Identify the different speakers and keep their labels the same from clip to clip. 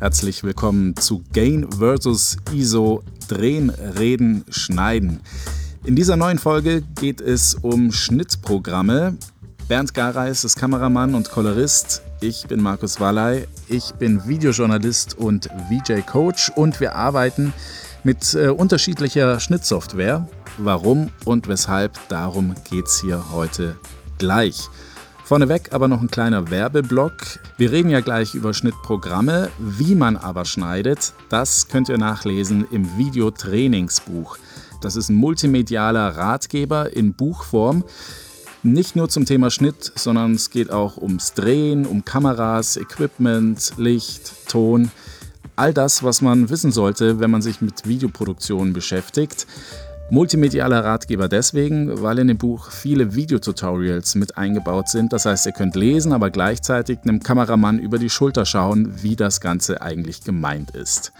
Speaker 1: Herzlich willkommen zu Gain vs. ISO Drehen, Reden, Schneiden. In dieser neuen Folge geht es um Schnittprogramme. Bernd Gareis ist Kameramann und Kolorist. Ich bin Markus Wallay. Ich bin Videojournalist und VJ-Coach und wir arbeiten mit äh, unterschiedlicher Schnittsoftware. Warum und weshalb, darum geht es hier heute gleich. Vorneweg aber noch ein kleiner Werbeblock. Wir reden ja gleich über Schnittprogramme. Wie man aber schneidet, das könnt ihr nachlesen im Videotrainingsbuch. Das ist ein multimedialer Ratgeber in Buchform. Nicht nur zum Thema Schnitt, sondern es geht auch ums Drehen, um Kameras, Equipment, Licht, Ton. All das, was man wissen sollte, wenn man sich mit Videoproduktion beschäftigt. Multimedialer Ratgeber deswegen, weil in dem Buch viele Videotutorials mit eingebaut sind. Das heißt, ihr könnt lesen, aber gleichzeitig einem Kameramann über die Schulter schauen, wie das Ganze eigentlich gemeint ist.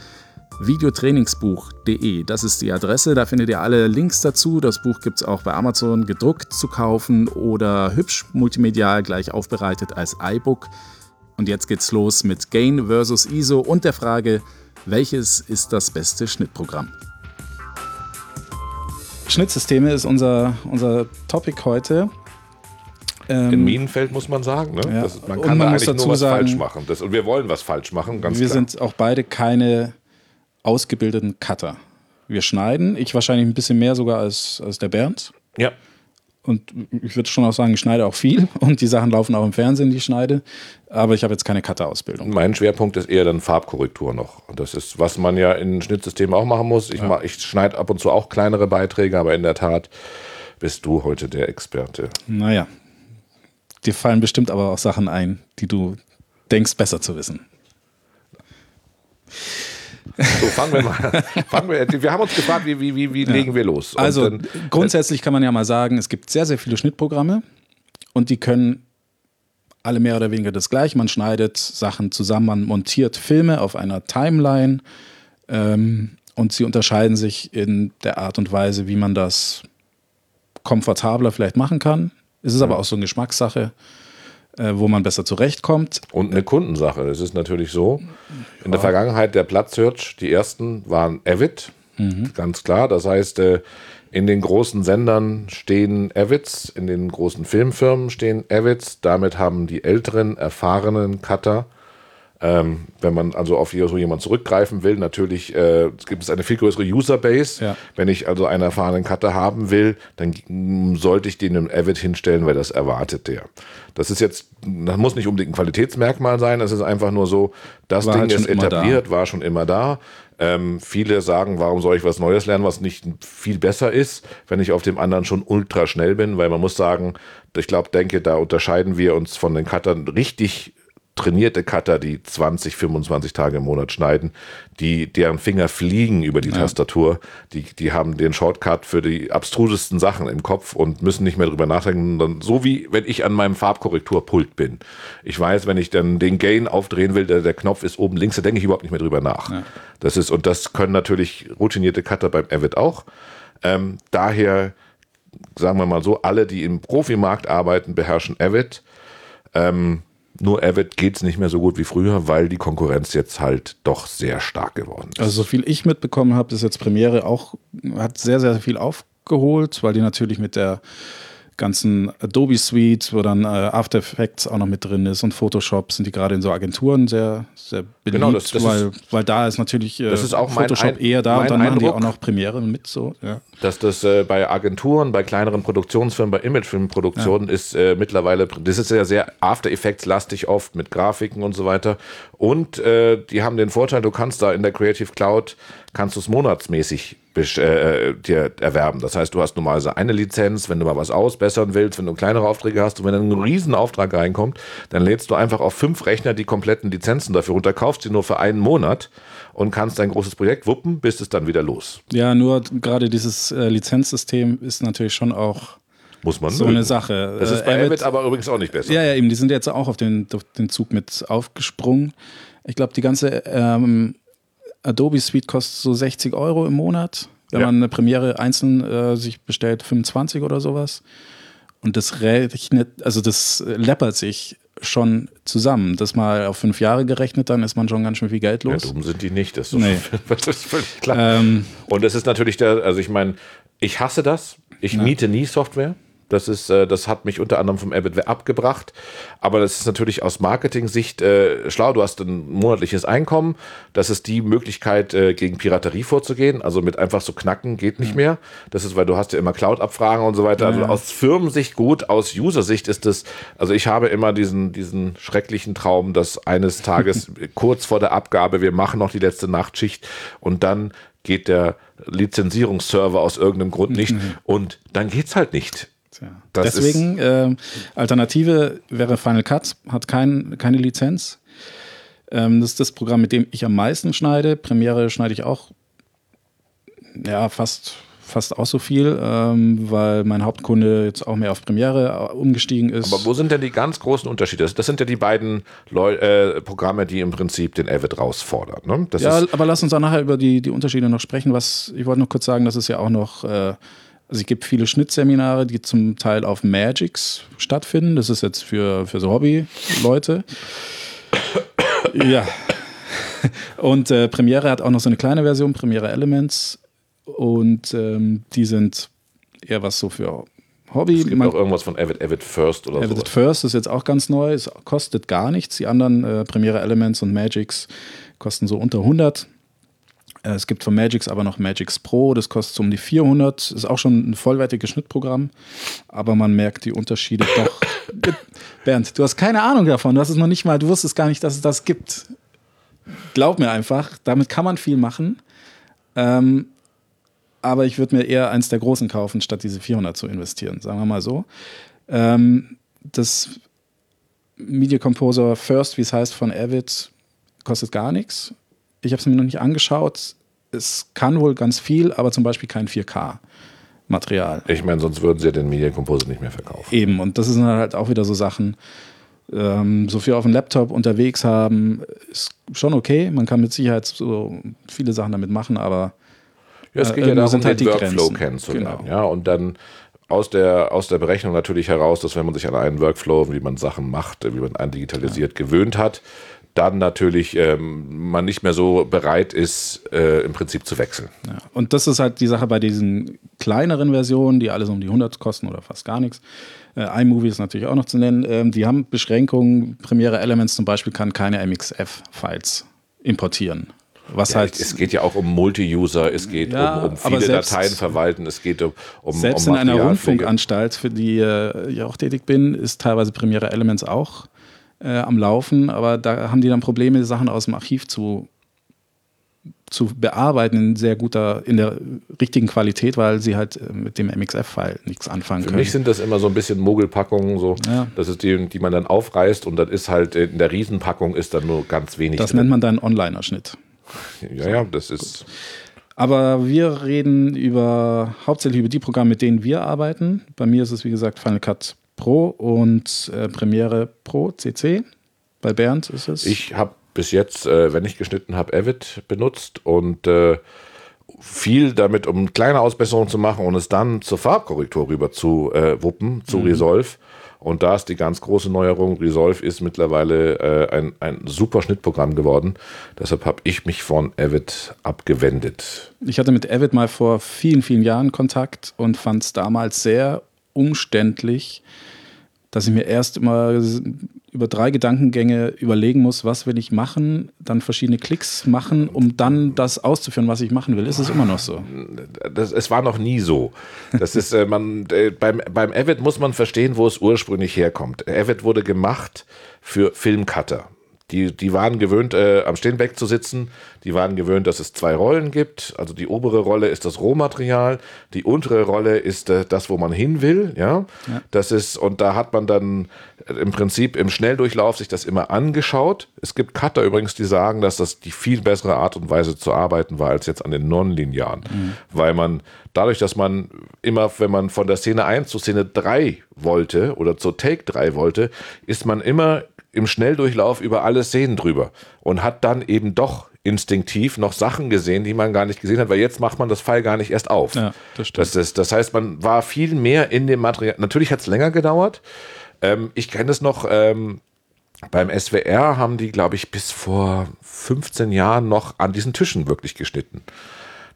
Speaker 1: Videotrainingsbuch.de, das ist die Adresse, da findet ihr alle Links dazu. Das Buch gibt es auch bei Amazon gedruckt zu kaufen oder hübsch multimedial gleich aufbereitet als iBook. Und jetzt geht's los mit Gain versus ISO und der Frage, welches ist das beste Schnittprogramm? Schnittsysteme ist unser, unser Topic heute.
Speaker 2: Ähm, In Minenfeld muss man sagen, ne?
Speaker 1: Ja.
Speaker 2: Das, man kann
Speaker 1: man
Speaker 2: da
Speaker 1: muss
Speaker 2: eigentlich
Speaker 1: dazu
Speaker 2: nur was
Speaker 1: sagen-
Speaker 2: falsch machen. Das, und wir wollen was falsch machen, ganz
Speaker 1: wir
Speaker 2: klar.
Speaker 1: sind auch beide keine ausgebildeten Cutter. Wir schneiden, ich wahrscheinlich ein bisschen mehr sogar als, als der Bernd.
Speaker 2: ja.
Speaker 1: Und ich würde schon auch sagen, ich schneide auch viel und die Sachen laufen auch im Fernsehen, die ich schneide. Aber ich habe jetzt keine Cutter-Ausbildung.
Speaker 2: Mein Schwerpunkt ist eher dann Farbkorrektur noch. Und das ist, was man ja in Schnittsystemen auch machen muss. Ich, mach- ich schneide ab und zu auch kleinere Beiträge, aber in der Tat bist du heute der Experte.
Speaker 1: Naja, dir fallen bestimmt aber auch Sachen ein, die du denkst, besser zu wissen.
Speaker 2: So, fangen wir mal. fangen wir, wir haben uns gefragt, wie, wie, wie, wie legen wir los? Und
Speaker 1: Also
Speaker 2: dann-
Speaker 1: grundsätzlich kann man ja mal sagen, es gibt sehr, sehr viele Schnittprogramme und die können alle mehr oder weniger das gleiche. Man schneidet Sachen zusammen, man montiert Filme auf einer Timeline ähm, und sie unterscheiden sich in der Art und Weise, wie man das komfortabler vielleicht machen kann. Es ist aber auch so eine Geschmackssache, äh, wo man besser zurechtkommt.
Speaker 2: Und eine Kundensache. Es ist natürlich so, in der Vergangenheit der Platzhirsch, die ersten waren Avid, ganz klar. Das heißt, äh, in den großen Sendern stehen Avids, in den großen Filmfirmen stehen Avids. Damit haben die älteren, erfahrenen Cutter, ähm, wenn man also auf so jemanden zurückgreifen will, natürlich äh, gibt es eine viel größere Userbase.
Speaker 1: Ja.
Speaker 2: Wenn ich also einen erfahrenen Cutter haben will, dann sollte ich den im Avid hinstellen, weil das erwartet der. Das ist jetzt, das muss nicht unbedingt ein Qualitätsmerkmal sein, es ist einfach nur so, das
Speaker 1: War
Speaker 2: Ding
Speaker 1: halt
Speaker 2: ist etabliert, war schon immer da. Ähm, viele sagen, warum soll ich was Neues lernen, was nicht viel besser ist, wenn ich auf dem anderen schon ultra schnell bin, weil man muss sagen, ich glaube, denke, da unterscheiden wir uns von den Cuttern richtig trainierte Cutter, die 20, 25 Tage im Monat schneiden, die, deren Finger fliegen über die Tastatur, die, die haben den Shortcut für die abstrusesten Sachen im Kopf und müssen nicht mehr drüber nachdenken. Dann, so wie wenn ich an meinem Farbkorrekturpult bin. Ich weiß, wenn ich dann den Gain aufdrehen will, der, der Knopf ist oben links, da denke ich überhaupt nicht mehr drüber nach. Das ist, und das können natürlich routinierte Cutter beim Avid auch. Ähm, daher, sagen wir mal so, alle, die im Profimarkt arbeiten, beherrschen Avid. Ähm, nur Avid geht es nicht mehr so gut wie früher, weil die Konkurrenz jetzt halt doch sehr stark geworden ist.
Speaker 1: Also so viel ich mitbekommen habe, ist jetzt Premiere auch, hat sehr, sehr viel aufgeholt, weil die natürlich mit der ganzen Adobe Suite, wo dann äh, After Effects auch noch mit drin ist und Photoshop sind die gerade in so Agenturen sehr, sehr beliebt,
Speaker 2: Genau, das- das
Speaker 1: weil,
Speaker 2: ist-
Speaker 1: weil da ist natürlich äh,
Speaker 2: ist
Speaker 1: Photoshop
Speaker 2: Ein-
Speaker 1: eher da und dann machen die
Speaker 2: Eindruck.
Speaker 1: auch noch Premiere mit so. Ja.
Speaker 2: dass das äh, bei Agenturen, bei kleineren Produktionsfirmen, bei Imagefilmproduktionen ist äh, mittlerweile, das ist ja sehr After Effects lastig oft mit Grafiken und so weiter. Und äh, die haben den Vorteil, du kannst da in der Creative Cloud, kannst du es monatsmäßig besch- äh, dir erwerben. Das heißt, du hast normalerweise eine Lizenz, wenn du mal was ausbessern willst, wenn du kleinere Aufträge hast und wenn dann ein Riesenauftrag reinkommt, dann lädst du einfach auf fünf Rechner die kompletten Lizenzen dafür runter, kaufst sie nur für einen Monat und kannst dein großes Projekt wuppen, bist es dann wieder los.
Speaker 1: ja, nur gerade dieses äh, Lizenzsystem ist natürlich schon auch
Speaker 2: Muss man
Speaker 1: so
Speaker 2: mögen.
Speaker 1: eine Sache.
Speaker 2: Das ist
Speaker 1: Äh,
Speaker 2: bei
Speaker 1: Avid-
Speaker 2: Avid aber übrigens auch nicht besser.
Speaker 1: Ja, ja, eben. Die sind jetzt auch auf den, auf den Zug mit aufgesprungen. Ich glaube, die ganze ähm, Adobe Suite kostet so 60 Euro im Monat. Wenn
Speaker 2: Ja.
Speaker 1: man eine Premiere einzeln äh, sich bestellt, 25 oder sowas. Und das rechnet, also das äh, läppert sich schon zusammen. Das mal auf fünf Jahre gerechnet, dann ist man schon ganz schön viel Geld los.
Speaker 2: Ja, dumm sind die nicht, das ist,
Speaker 1: Nee.
Speaker 2: das ist völlig klar. Ähm, und es ist natürlich der, also ich meine, ich hasse das. Ich ja. miete nie Software. Das ist, äh, das hat mich unter anderem vom Abbott abgebracht. Aber das ist natürlich aus Marketing-Sicht äh, schlau. Du hast ein monatliches Einkommen. Das ist die Möglichkeit, äh, gegen Piraterie vorzugehen. Also mit einfach so knacken geht nicht ja. mehr. Das ist, weil du hast ja immer Cloud-Abfragen und so weiter. Also aus Firmensicht gut, aus User-Sicht ist es, also ich habe immer diesen, diesen schrecklichen Traum, dass eines Tages kurz vor der Abgabe, wir machen noch die letzte Nachtschicht und dann geht der Lizenzierungsserver aus irgendeinem Grund nicht mhm. und dann geht's halt nicht.
Speaker 1: Ja. Deswegen, äh, Alternative wäre Final Cut, hat kein, keine Lizenz. Ähm, das ist das Programm, mit dem ich am meisten schneide. Premiere schneide ich auch ja, fast, fast auch so viel, ähm, weil mein Hauptkunde jetzt auch mehr auf Premiere äh, umgestiegen ist.
Speaker 2: Aber wo sind denn die ganz großen Unterschiede? Das sind ja die beiden Leu äh, Programme, die im Prinzip den Avid rausfordern. Ne?
Speaker 1: ja, aber lass uns auch nachher über die, die Unterschiede noch sprechen. Was, ich wollte noch kurz sagen, dass es ja auch noch äh, also es gibt viele Schnittseminare, die zum Teil auf Magics stattfinden. Das ist jetzt für, für so Hobby-Leute. ja. Und äh, Premiere hat auch noch so eine kleine Version, Premiere Elements. Und ähm, die sind eher was so für Hobby.
Speaker 2: Es gibt Man, auch irgendwas von Avid, Avid First oder
Speaker 1: so. Avid First ist jetzt auch ganz neu. Es kostet gar nichts. Die anderen äh, Premiere Elements und Magics kosten so unter 100. Äh, es gibt von Magix aber noch Magix Pro, das kostet so um die 400, ist auch schon ein vollwertiges Schnittprogramm, aber man merkt die Unterschiede doch. Bernd, du hast keine Ahnung davon, du hast es noch nicht mal, du wusstest gar nicht, dass es das gibt. Glaub mir einfach, damit kann man viel machen, ähm, aber ich würde mir eher eins der großen kaufen, statt diese 400 zu investieren, sagen wir mal so. Ähm, das Media Composer First, wie es heißt, von Avid, kostet gar nichts ich habe es mir noch nicht angeschaut. Es kann wohl ganz viel, aber zum Beispiel kein 4K-Material.
Speaker 2: Ich meine, sonst würden sie ja den Media Composer nicht mehr verkaufen.
Speaker 1: Eben, und das sind halt auch wieder so Sachen, ähm, so viel auf dem Laptop unterwegs haben, ist schon okay. Man kann mit Sicherheit so viele Sachen damit machen, aber
Speaker 2: ja, es geht äh, ja darum, halt den Workflow Grenzen. kennenzulernen. Genau. Ja, und dann aus der, aus der Berechnung natürlich heraus, dass wenn man sich an einen Workflow, wie man Sachen macht, wie man einen digitalisiert, ja. gewöhnt hat, dann natürlich ähm, man nicht mehr so bereit ist, äh, im Prinzip zu wechseln.
Speaker 1: Ja, und das ist halt die Sache bei diesen kleineren Versionen, die alles um die 100 kosten oder fast gar nichts. Äh, iMovie ist natürlich auch noch zu nennen. Ähm, die haben Beschränkungen. Premiere Elements zum Beispiel kann keine MXF-Files importieren. Was ja, halt,
Speaker 2: es geht ja auch um Multi-User, es geht ja, um, um, viele selbst, Dateien verwalten, es geht um, um
Speaker 1: Selbst um in einer Rundfunkanstalt, für die äh, ich auch tätig bin, ist teilweise Premiere Elements auch äh, am Laufen, aber da haben die dann Probleme, Sachen aus dem Archiv zu, zu bearbeiten in sehr guter, in der richtigen Qualität, weil sie halt äh, mit dem MXF-File nichts anfangen
Speaker 2: Für
Speaker 1: können.
Speaker 2: Für mich sind das immer so ein bisschen Mogelpackungen, so. Ja. Das ist die, die man dann aufreißt und dann ist halt in der Riesenpackung ist dann nur ganz wenig.
Speaker 1: Das drin. nennt man dann Onliner-Schnitt.
Speaker 2: Ja, ja, das ist. Gut.
Speaker 1: Aber wir reden über hauptsächlich über die Programme, mit denen wir arbeiten. Bei mir ist es wie gesagt Final Cut Pro und äh, Premiere Pro CC. Bei Bernd ist es.
Speaker 2: Ich habe bis jetzt, äh, wenn ich geschnitten habe, Avid benutzt und äh, viel damit, um kleine Ausbesserungen zu machen und es dann zur Farbkorrektur rüber zu äh, wuppen, zu mhm. Resolve. Und da ist die ganz große Neuerung. Resolve ist mittlerweile äh, ein, ein super Schnittprogramm geworden. Deshalb habe ich mich von Avid abgewendet.
Speaker 1: Ich hatte mit Avid mal vor vielen, vielen Jahren Kontakt und fand es damals sehr umständlich, dass ich mir erst immer über drei Gedankengänge überlegen muss, was will ich machen, dann verschiedene Klicks machen, um dann das auszuführen, was ich machen will. Ist es immer noch so?
Speaker 2: Das, es war noch nie so. Das ist, äh, man, äh, beim, beim Avid muss man verstehen, wo es ursprünglich herkommt. Avid wurde gemacht für Filmcutter. Die, die waren gewöhnt, äh, am Steenbeck zu sitzen. Die waren gewöhnt, dass es zwei Rollen gibt. Also die obere Rolle ist das Rohmaterial, die untere Rolle ist äh, das, wo man hin will. Ja? ja, das ist und da hat man dann äh, im Prinzip im Schnelldurchlauf sich das immer angeschaut. Es gibt Cutter übrigens, die sagen, dass das die viel bessere Art und Weise zu arbeiten war als jetzt an den Nonlinearen, mhm. weil man dadurch, dass man immer, wenn man von der Szene 1 zu Szene 3 wollte oder zur Take 3 wollte, ist man immer im Schnelldurchlauf über alle Szenen drüber und hat dann eben doch instinktiv noch Sachen gesehen, die man gar nicht gesehen hat, weil jetzt macht man das Pfeil gar nicht erst auf. Ja, das, stimmt. Das, ist, das heißt, man war viel mehr in dem Material. Natürlich hat es länger gedauert. Ähm, ich kenne es noch, ähm, beim SWR haben die, glaube ich, bis vor 15 Jahren noch an diesen Tischen wirklich geschnitten.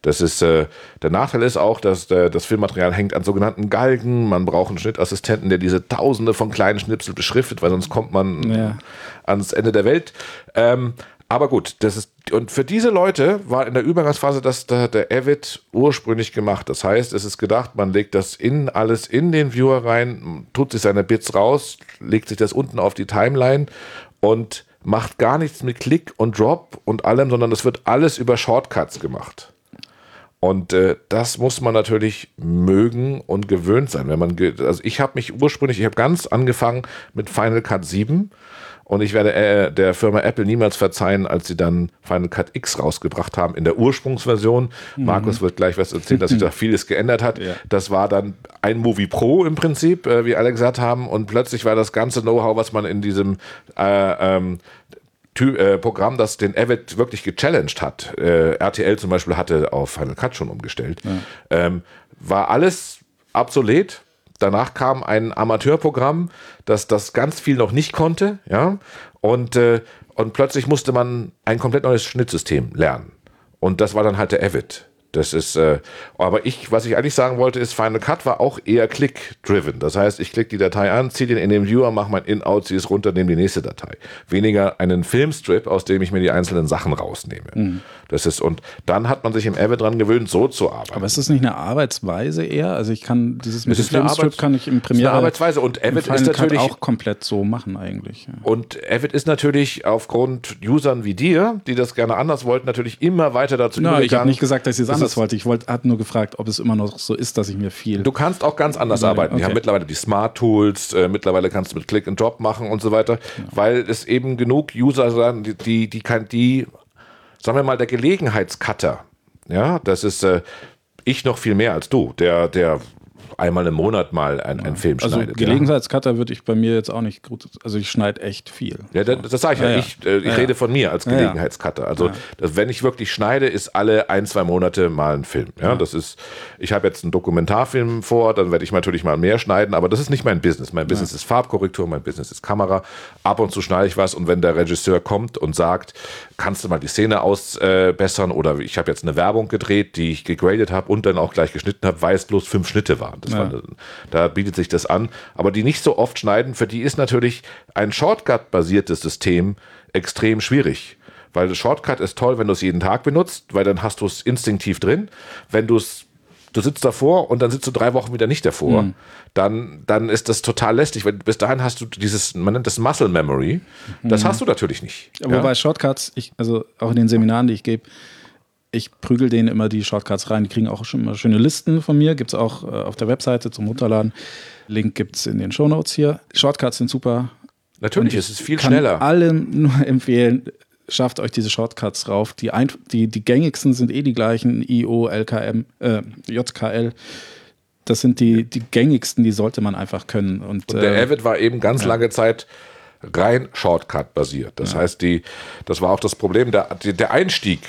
Speaker 2: Das ist, äh, der Nachteil ist auch, dass äh, das Filmmaterial hängt an sogenannten Galgen. Man braucht einen Schnittassistenten, der diese Tausende von kleinen Schnipsel beschriftet, weil sonst kommt man ja. ans Ende der Welt. Ähm, aber gut, das ist, und für diese Leute war in der Übergangsphase das der, der Avid ursprünglich gemacht. Das heißt, es ist gedacht, man legt das in alles in den Viewer rein, tut sich seine Bits raus, legt sich das unten auf die Timeline und macht gar nichts mit Klick und Drop und allem, sondern das wird alles über Shortcuts gemacht. Und äh, das muss man natürlich mögen und gewöhnt sein. Wenn man, also ich habe mich ursprünglich, ich habe ganz angefangen mit Final Cut 7 und ich werde äh, der Firma Apple niemals verzeihen, als sie dann Final Cut X rausgebracht haben in der Ursprungsversion. Mhm. Markus wird gleich was erzählen, dass sich da vieles geändert hat. Ja. Das war dann ein Movie Pro im Prinzip, äh, wie alle gesagt haben. Und plötzlich war das ganze Know-how, was man in diesem äh, ähm, äh, Programm, das den Avid wirklich gechallenged hat, äh, RTL zum Beispiel hatte auf Final Cut schon umgestellt, ja. ähm, war alles obsolet. Danach kam ein Amateurprogramm, das das ganz viel noch nicht konnte, ja, und, äh, und plötzlich musste man ein komplett neues Schnittsystem lernen. Und das war dann halt der Avid. Das ist, äh, aber ich, was ich eigentlich sagen wollte, ist, Final Cut war auch eher Click-driven. Das heißt, ich klicke die Datei an, ziehe den in den Viewer, mache mein In-Out, ziehe es runter, nehme die nächste Datei. Weniger einen Filmstrip, aus dem ich mir die einzelnen Sachen rausnehme. Mhm. Das ist, und dann hat man sich im Avid dran gewöhnt, so zu arbeiten.
Speaker 1: Aber ist das nicht eine Arbeitsweise eher? Also ich kann dieses mit dem Filmstrip Arbeits kann ich im Premiere.
Speaker 2: Eine Arbeitsweise und Avid ist natürlich
Speaker 1: auch komplett so machen eigentlich. Ja.
Speaker 2: Und Avid ist natürlich aufgrund Usern wie dir, die das gerne anders wollten, natürlich immer weiter dazu
Speaker 1: no, übergegangen. Ich habe nicht gesagt, dass ich es anders anders wollte. Ich wollte, habe nur gefragt, ob es immer noch so ist, dass ich mir viel.
Speaker 2: Du kannst auch ganz anders ja, arbeiten. Okay. Die haben mittlerweile die Smart Tools, äh, mittlerweile kannst du mit Click and Drop machen und so weiter, ja. weil es eben genug User sind, die, die, die kann, die, sagen wir mal, der Gelegenheitscutter, ja, das ist äh, ich noch viel mehr als du, der, der einmal im Monat mal ein, ja. einen Film
Speaker 1: also schneidet. Also Gelegenheitscutter würde ich bei mir jetzt auch nicht gut. Also ich schneide echt viel.
Speaker 2: Ja, das, das sage ich ja. ja. Ich, äh, ich ja, rede von mir als Gelegenheitscutter. Also das, wenn ich wirklich schneide, ist alle ein, zwei Monate mal ein Film. Ja, das ist, ich habe jetzt einen Dokumentarfilm vor, dann werde ich natürlich mal mehr schneiden, aber das ist nicht mein Business. Mein Business ist Farbkorrektur, mein Business ist Kamera. Ab und zu schneide ich was und wenn der Regisseur kommt und sagt, kannst du mal die Szene ausbessern äh, oder ich habe jetzt eine Werbung gedreht, die ich gegradet habe und dann auch gleich geschnitten habe, weil es bloß fünf Schnitte waren. Ja. War, da bietet sich das an. Aber die nicht so oft schneiden, für die ist natürlich ein Shortcut-basiertes System extrem schwierig. Weil das Shortcut ist toll, wenn du es jeden Tag benutzt, weil dann hast du es instinktiv drin. Wenn du es du sitzt davor und dann sitzt du drei Wochen wieder nicht davor, mhm. dann, dann ist das total lästig, weil bis dahin hast du dieses, man nennt das Muscle Memory, das mhm. hast du natürlich nicht.
Speaker 1: Wobei ja? Shortcuts, ich, also auch in den Seminaren, die ich gebe, ich prügel denen immer die Shortcuts rein. Die kriegen auch schon mal schöne Listen von mir. Gibt es auch äh, auf der Webseite zum Runterladen. Link gibt es in den Shownotes hier. Shortcuts sind super.
Speaker 2: Natürlich, es ist viel schneller. Ich
Speaker 1: kann allen nur empfehlen, schafft euch diese Shortcuts rauf. Die, ein, die, die gängigsten sind eh die gleichen, IO, LKM, äh, JKL. Das sind die, die gängigsten, die sollte man einfach können. Und,
Speaker 2: Und der äh, Avid war eben ganz ja. lange Zeit rein Shortcut basiert. Das ja. heißt, die, das war auch das Problem, der, der Einstieg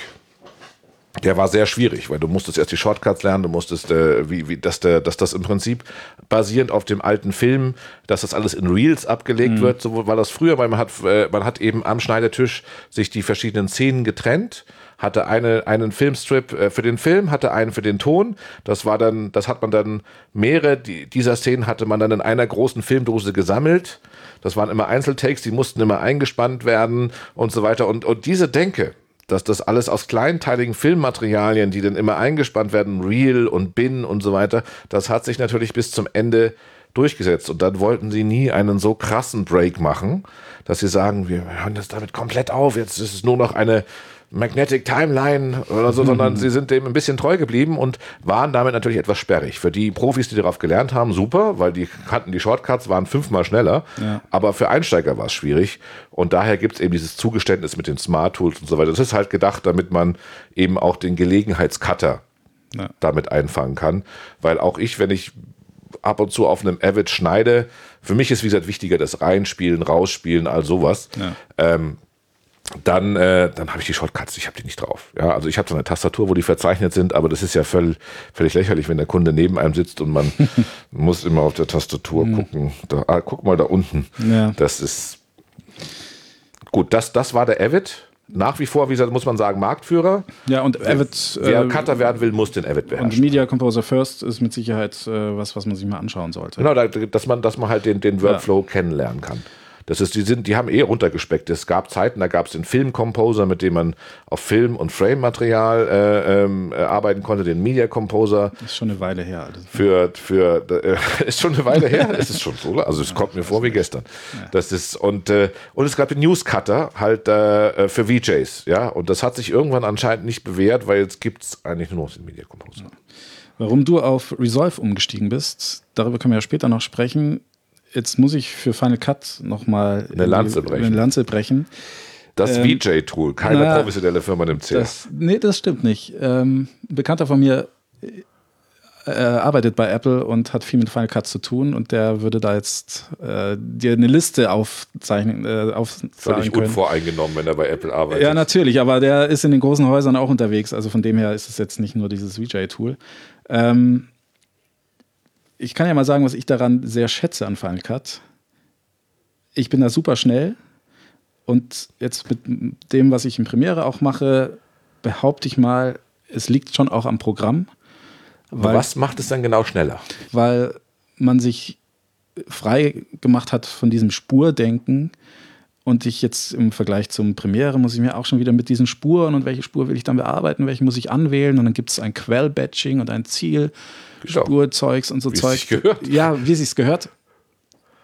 Speaker 2: der war sehr schwierig, weil du musstest erst die Shortcuts lernen, du musstest, äh, wie, wie, dass, der, dass das im Prinzip basierend auf dem alten Film, dass das alles in Reels abgelegt mhm. wird, so war das früher, weil man hat, äh, man hat eben am Schneidetisch sich die verschiedenen Szenen getrennt, hatte eine, einen Filmstrip äh, für den Film, hatte einen für den Ton, das war dann, das hat man dann mehrere die, dieser Szenen hatte man dann in einer großen Filmdose gesammelt, das waren immer Einzeltakes, die mussten immer eingespannt werden und so weiter. Und, und diese Denke, dass das alles aus kleinteiligen Filmmaterialien, die dann immer eingespannt werden, Real und Bin und so weiter, das hat sich natürlich bis zum Ende durchgesetzt. Und dann wollten sie nie einen so krassen Break machen, dass sie sagen, wir hören das damit komplett auf, jetzt ist es nur noch eine Magnetic Timeline oder so, sondern sie sind dem ein bisschen treu geblieben und waren damit natürlich etwas sperrig. Für die Profis, die darauf gelernt haben, super, weil die kannten die Shortcuts, waren fünfmal schneller. Ja. Aber für Einsteiger war es schwierig. Und daher gibt es eben dieses Zugeständnis mit den Smart Tools und so weiter. Das ist halt gedacht, damit man eben auch den Gelegenheitscutter ja. damit einfangen kann. Weil auch ich, wenn ich ab und zu auf einem Avid schneide, für mich ist wie gesagt wichtiger das Reinspielen, Rausspielen, all sowas. Ja. Ähm, dann, äh, dann habe ich die Shortcuts, ich habe die nicht drauf. Ja, also ich habe so eine Tastatur, wo die verzeichnet sind, aber das ist ja völlig, völlig lächerlich, wenn der Kunde neben einem sitzt und man muss immer auf der Tastatur mhm. gucken. Da, ah, guck mal da unten. Ja. Das ist gut, das, das war der Avid. Nach wie vor, wie gesagt, muss man sagen, Marktführer.
Speaker 1: Ja, und Avid.
Speaker 2: Wer
Speaker 1: äh,
Speaker 2: Cutter werden will, muss den Avid
Speaker 1: und
Speaker 2: beherrschen.
Speaker 1: Media Composer First ist mit Sicherheit äh, was, was man sich mal anschauen sollte.
Speaker 2: Genau, da- dass man, dass man halt den, den Workflow kennenlernen kann. Das ist, die, sind, die haben eh runtergespeckt. Es gab Zeiten, da gab es den Film-Composer, mit dem man auf Film- und Frame-Material äh, ähm, äh, arbeiten konnte, den Media Composer.
Speaker 1: Das ist schon eine Weile her. Also,
Speaker 2: für, für äh, ist schon eine Weile her, es ist schon so, also es kommt mir vor wie gestern. Das ist und äh, und es gab den Newscutter halt äh, für VJs, ja, und das hat sich irgendwann anscheinend nicht bewährt, weil jetzt gibt es eigentlich nur noch den Media Composer.
Speaker 1: Warum du auf Resolve umgestiegen bist, darüber können wir ja später noch sprechen. Jetzt muss ich für Final Cut nochmal
Speaker 2: Eine Lanze brechen.
Speaker 1: Eine Lanze brechen.
Speaker 2: Das
Speaker 1: Ähm,
Speaker 2: VJ-Tool, keine
Speaker 1: na,
Speaker 2: professionelle Firma nimmt her.
Speaker 1: Das, nee, das stimmt nicht. Ähm, ein Bekannter von mir äh, arbeitet bei Apple und hat viel mit Final Cut zu tun und der würde da jetzt äh, dir eine Liste aufzeichnen, äh, aufzeigen
Speaker 2: Völlig
Speaker 1: können.
Speaker 2: unvoreingenommen, wenn er bei Apple arbeitet.
Speaker 1: Ja, natürlich, aber der ist in den großen Häusern auch unterwegs. Also von dem her ist es jetzt nicht nur dieses VJ-Tool. Ähm, ich kann ja mal sagen, was ich daran sehr schätze an Final Cut. Ich bin da super schnell und jetzt mit dem, was ich in Premiere auch mache, behaupte ich mal, es liegt schon auch am Programm.
Speaker 2: Aber was macht es dann genau schneller?
Speaker 1: weil man sich frei gemacht hat von diesem Spurdenken. Und ich jetzt im Vergleich zum Premiere muss ich mir auch schon wieder mit diesen Spuren und welche Spur will ich dann bearbeiten, welche muss ich anwählen und dann gibt es ein Quell-Batching und ein Ziel,
Speaker 2: Genau.
Speaker 1: Spurzeugs und so
Speaker 2: Wie
Speaker 1: Zeug.
Speaker 2: gehört.
Speaker 1: Ja, wie es sich gehört.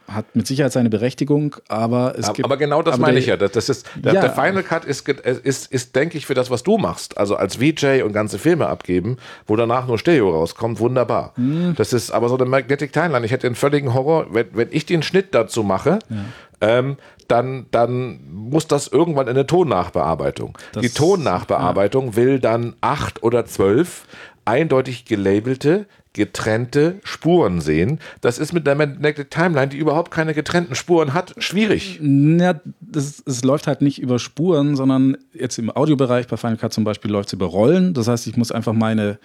Speaker 1: Hat mit Sicherheit seine Berechtigung, aber es gibt.
Speaker 2: Aber genau das
Speaker 1: aber
Speaker 2: meine
Speaker 1: der-
Speaker 2: ich ja. Das, das ist, der,
Speaker 1: Ja.
Speaker 2: der Final Cut ist, ge- ist, ist, denke ich, für das, was du machst, also als VJ und ganze Filme abgeben, wo danach nur Stereo rauskommt, wunderbar.
Speaker 1: Mhm.
Speaker 2: Das ist aber so eine Magnetic Timeline. Ich hätte einen völligen Horror, wenn, wenn ich den Schnitt dazu mache, ähm, dann, dann muss das irgendwann in eine Tonnachbearbeitung.
Speaker 1: Das-
Speaker 2: Die Tonnachbearbeitung will dann acht oder zwölf eindeutig gelabelte, getrennte Spuren sehen. Das ist mit der Magnetic Timeline, die überhaupt keine getrennten Spuren hat, schwierig.
Speaker 1: Ja, das, es läuft halt nicht über Spuren, sondern jetzt im Audiobereich bei Final Cut zum Beispiel läuft es über Rollen. Das heißt, ich muss einfach meine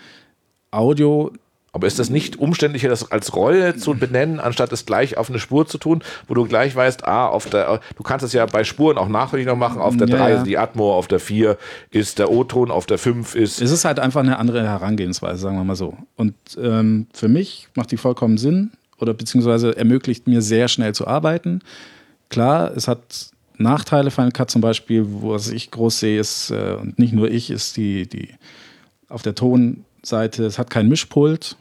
Speaker 1: Audio
Speaker 2: Aber ist das nicht umständlicher, das als Rolle zu benennen, anstatt es gleich auf eine Spur zu tun, wo du gleich weißt, ah, auf der, du kannst es ja bei Spuren auch nachträglich noch machen, auf der
Speaker 1: Ja,
Speaker 2: 3
Speaker 1: ja.
Speaker 2: ist die Atmo, auf der 4 ist der O-Ton, auf der 5 ist.
Speaker 1: Es ist halt einfach eine andere Herangehensweise, sagen wir mal so. Und ähm, für mich macht die vollkommen Sinn oder beziehungsweise ermöglicht mir sehr schnell zu arbeiten. Klar, es hat Nachteile. Final Cut zum Beispiel, was ich groß sehe, ist, äh, und nicht nur ich, ist die, die auf der Tonseite, es hat kein Mischpult.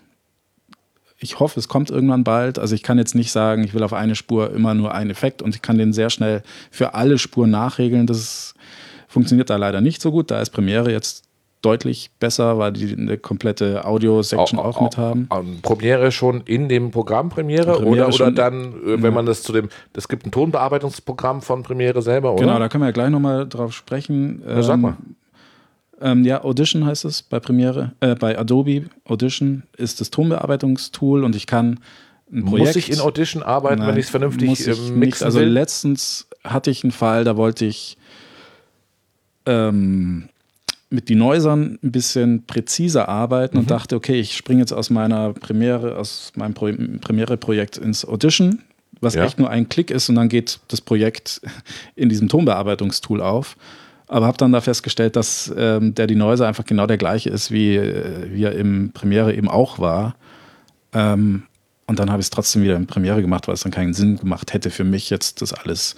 Speaker 1: Ich hoffe, es kommt irgendwann bald. Also ich kann jetzt nicht sagen, ich will auf eine Spur immer nur einen Effekt und ich kann den sehr schnell für alle Spuren nachregeln. Das funktioniert da leider nicht so gut. Da ist Premiere jetzt deutlich besser, weil die eine komplette Audio-Section auch, mit haben.
Speaker 2: ähm, Premiere schon in dem Programm Premiere,
Speaker 1: Premiere
Speaker 2: oder, oder dann, äh, wenn man das zu dem, es gibt ein Tonbearbeitungsprogramm von Premiere selber, oder?
Speaker 1: Genau, da können wir ja gleich nochmal drauf sprechen.
Speaker 2: Ja, sag
Speaker 1: Ähm,
Speaker 2: mal.
Speaker 1: Ähm, ja, Audition heißt es bei Premiere, äh, bei Adobe Audition ist das Tonbearbeitungstool und ich kann ein Projekt.
Speaker 2: Muss ich in Audition arbeiten, wenn
Speaker 1: Nein,
Speaker 2: ich es vernünftig
Speaker 1: muss ich
Speaker 2: ähm,
Speaker 1: nicht.
Speaker 2: mixen
Speaker 1: Also
Speaker 2: will?
Speaker 1: letztens hatte ich einen Fall, da wollte ich ähm, mit den Neusern ein bisschen präziser arbeiten
Speaker 2: Mhm.
Speaker 1: und dachte, okay, ich springe jetzt aus meiner Premiere, aus meinem Pro Premiere-Projekt ins Audition, was
Speaker 2: Ja.
Speaker 1: echt nur ein Klick ist und dann geht das Projekt in diesem Tonbearbeitungstool auf. Aber habe dann da festgestellt, dass ähm, der Denoiser einfach genau der gleiche ist, wie, äh, wie er im Premiere eben auch war. Ähm, und dann habe ich es trotzdem wieder in Premiere gemacht, weil es dann keinen Sinn gemacht hätte für mich, jetzt das alles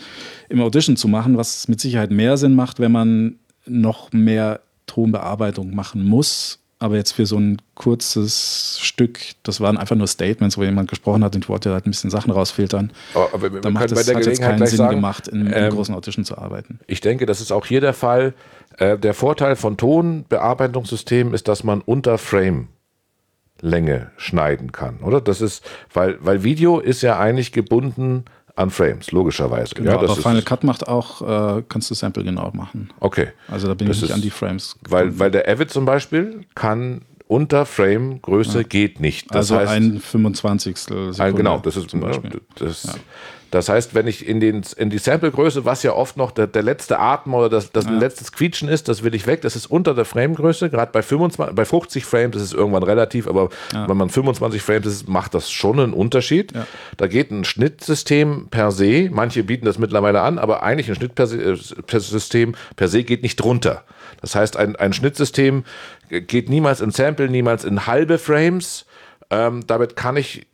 Speaker 1: im Audition zu machen, was mit Sicherheit mehr Sinn macht, wenn man noch mehr Tonbearbeitung machen muss. Aber jetzt für so ein kurzes Stück, das waren einfach nur Statements, wo jemand gesprochen hat und ich wollte halt ein bisschen Sachen rausfiltern.
Speaker 2: Aber, aber
Speaker 1: Da macht es hat jetzt keinen Sinn
Speaker 2: sagen,
Speaker 1: gemacht, in, in
Speaker 2: ähm,
Speaker 1: großen Audition zu arbeiten.
Speaker 2: Ich denke, das ist auch hier der Fall. Äh, der Vorteil von Tonbearbeitungssystemen ist, dass man unter Frame Länge schneiden kann, oder? Das ist, weil, weil Video ist ja eigentlich gebunden an Frames, logischerweise.
Speaker 1: Genau,
Speaker 2: ja,
Speaker 1: aber Final Cut macht auch, äh, kannst du Sample genau machen.
Speaker 2: okay.
Speaker 1: Also da bin
Speaker 2: Das
Speaker 1: ich nicht an die Frames.
Speaker 2: Weil, weil der Avid zum Beispiel kann unter Frame Größe geht nicht. Das
Speaker 1: also
Speaker 2: heißt,
Speaker 1: ein 25. Sekunde
Speaker 2: ein, genau, das ist
Speaker 1: zum Beispiel.
Speaker 2: Das, Das heißt, wenn ich in, den, in die Samplegröße, was ja oft noch der, der letzte Atem oder das, das ja. letztes Quietschen ist, das will ich weg. Das ist unter der Framegröße. Gerade bei, 25, bei 50 Frames ist es irgendwann relativ, aber ja. wenn man 25 Frames ist, macht das schon einen Unterschied. Ja. Da geht ein Schnittsystem per se, manche bieten das mittlerweile an, aber eigentlich ein Schnittsystem per se geht nicht drunter. Das heißt, ein, ein Schnittsystem geht niemals in Sample, niemals in halbe Frames. Ähm, damit kann ich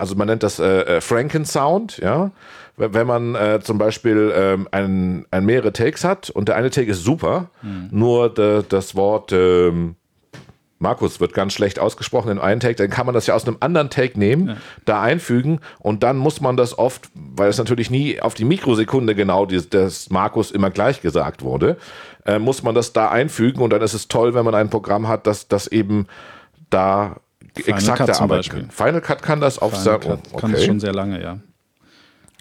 Speaker 2: also man nennt das äh, äh Franken-Sound, ja. Wenn man äh, zum Beispiel ähm, ein, ein mehrere Takes hat und der eine Take ist super, mhm. nur de, das Wort ähm, Markus wird ganz schlecht ausgesprochen in einem Take, dann kann man das ja aus einem anderen Take nehmen, ja. da einfügen und dann muss man das oft, weil es natürlich nie auf die Mikrosekunde genau des, des Markus immer gleich gesagt wurde, äh, muss man das da einfügen und dann ist es toll, wenn man ein Programm hat, das, das eben da Final exakte Cut Arbeit kann. Final Cut kann das auf
Speaker 1: Final Cut okay. kann es schon sehr lange, ja.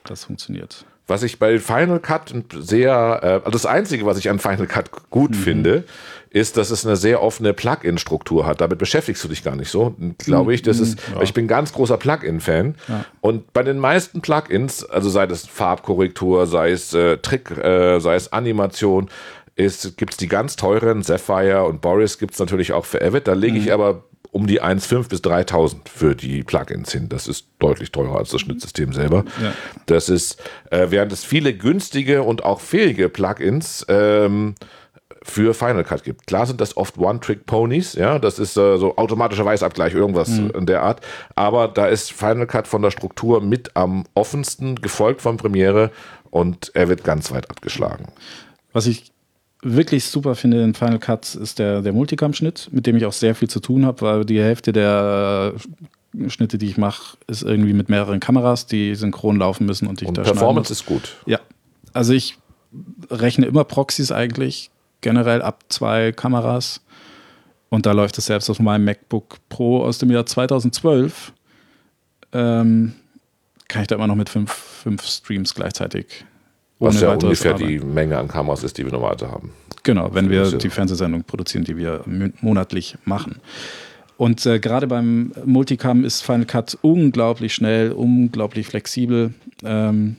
Speaker 1: Das funktioniert.
Speaker 2: Was ich bei Final Cut sehr, äh, also das Einzige, was ich an Final Cut gut mhm. finde, ist, dass es eine sehr offene Plugin-Struktur hat. Damit beschäftigst du dich gar nicht so, glaube ich. Das mhm. ist, ja. ich bin ganz großer Plugin-Fan. Ja. Und bei den meisten Plugins, also sei es Farbkorrektur, sei es äh, Trick, äh, sei es Animation, gibt es die ganz teuren, Sapphire und Boris gibt es natürlich auch für Avid. Da lege ich mhm. aber um die 1,5 bis 3000 für die Plugins hin. Das ist deutlich teurer als das Schnittsystem selber. Ja. Das ist, äh, während es viele günstige und auch fähige Plugins ähm, für Final Cut gibt. Klar sind das oft One-Trick-Ponies, ja, das ist äh, so automatischer Weißabgleich, irgendwas mhm. in der Art. Aber da ist Final Cut von der Struktur mit am offensten, gefolgt von Premiere und er wird ganz weit abgeschlagen.
Speaker 1: Was ich wirklich super finde in Final Cut ist der, der Multicam-Schnitt, mit dem ich auch sehr viel zu tun habe, weil die Hälfte der Schnitte, die ich mache, ist irgendwie mit mehreren Kameras, die synchron laufen müssen und ich und
Speaker 2: da Performance ist gut.
Speaker 1: Ja. Also ich rechne immer Proxys eigentlich, generell ab zwei Kameras. Und da läuft es selbst auf meinem MacBook Pro aus dem Jahr 2012. Ähm, kann ich da immer noch mit fünf, fünf Streams gleichzeitig
Speaker 2: was ja ungefähr arbeiten. die Menge an Kameras ist, die wir normalerweise haben.
Speaker 1: Genau, wenn wir die Fernsehsendung produzieren, die wir monatlich machen. Und äh, gerade beim Multicam ist Final Cut unglaublich schnell, unglaublich flexibel. Ähm,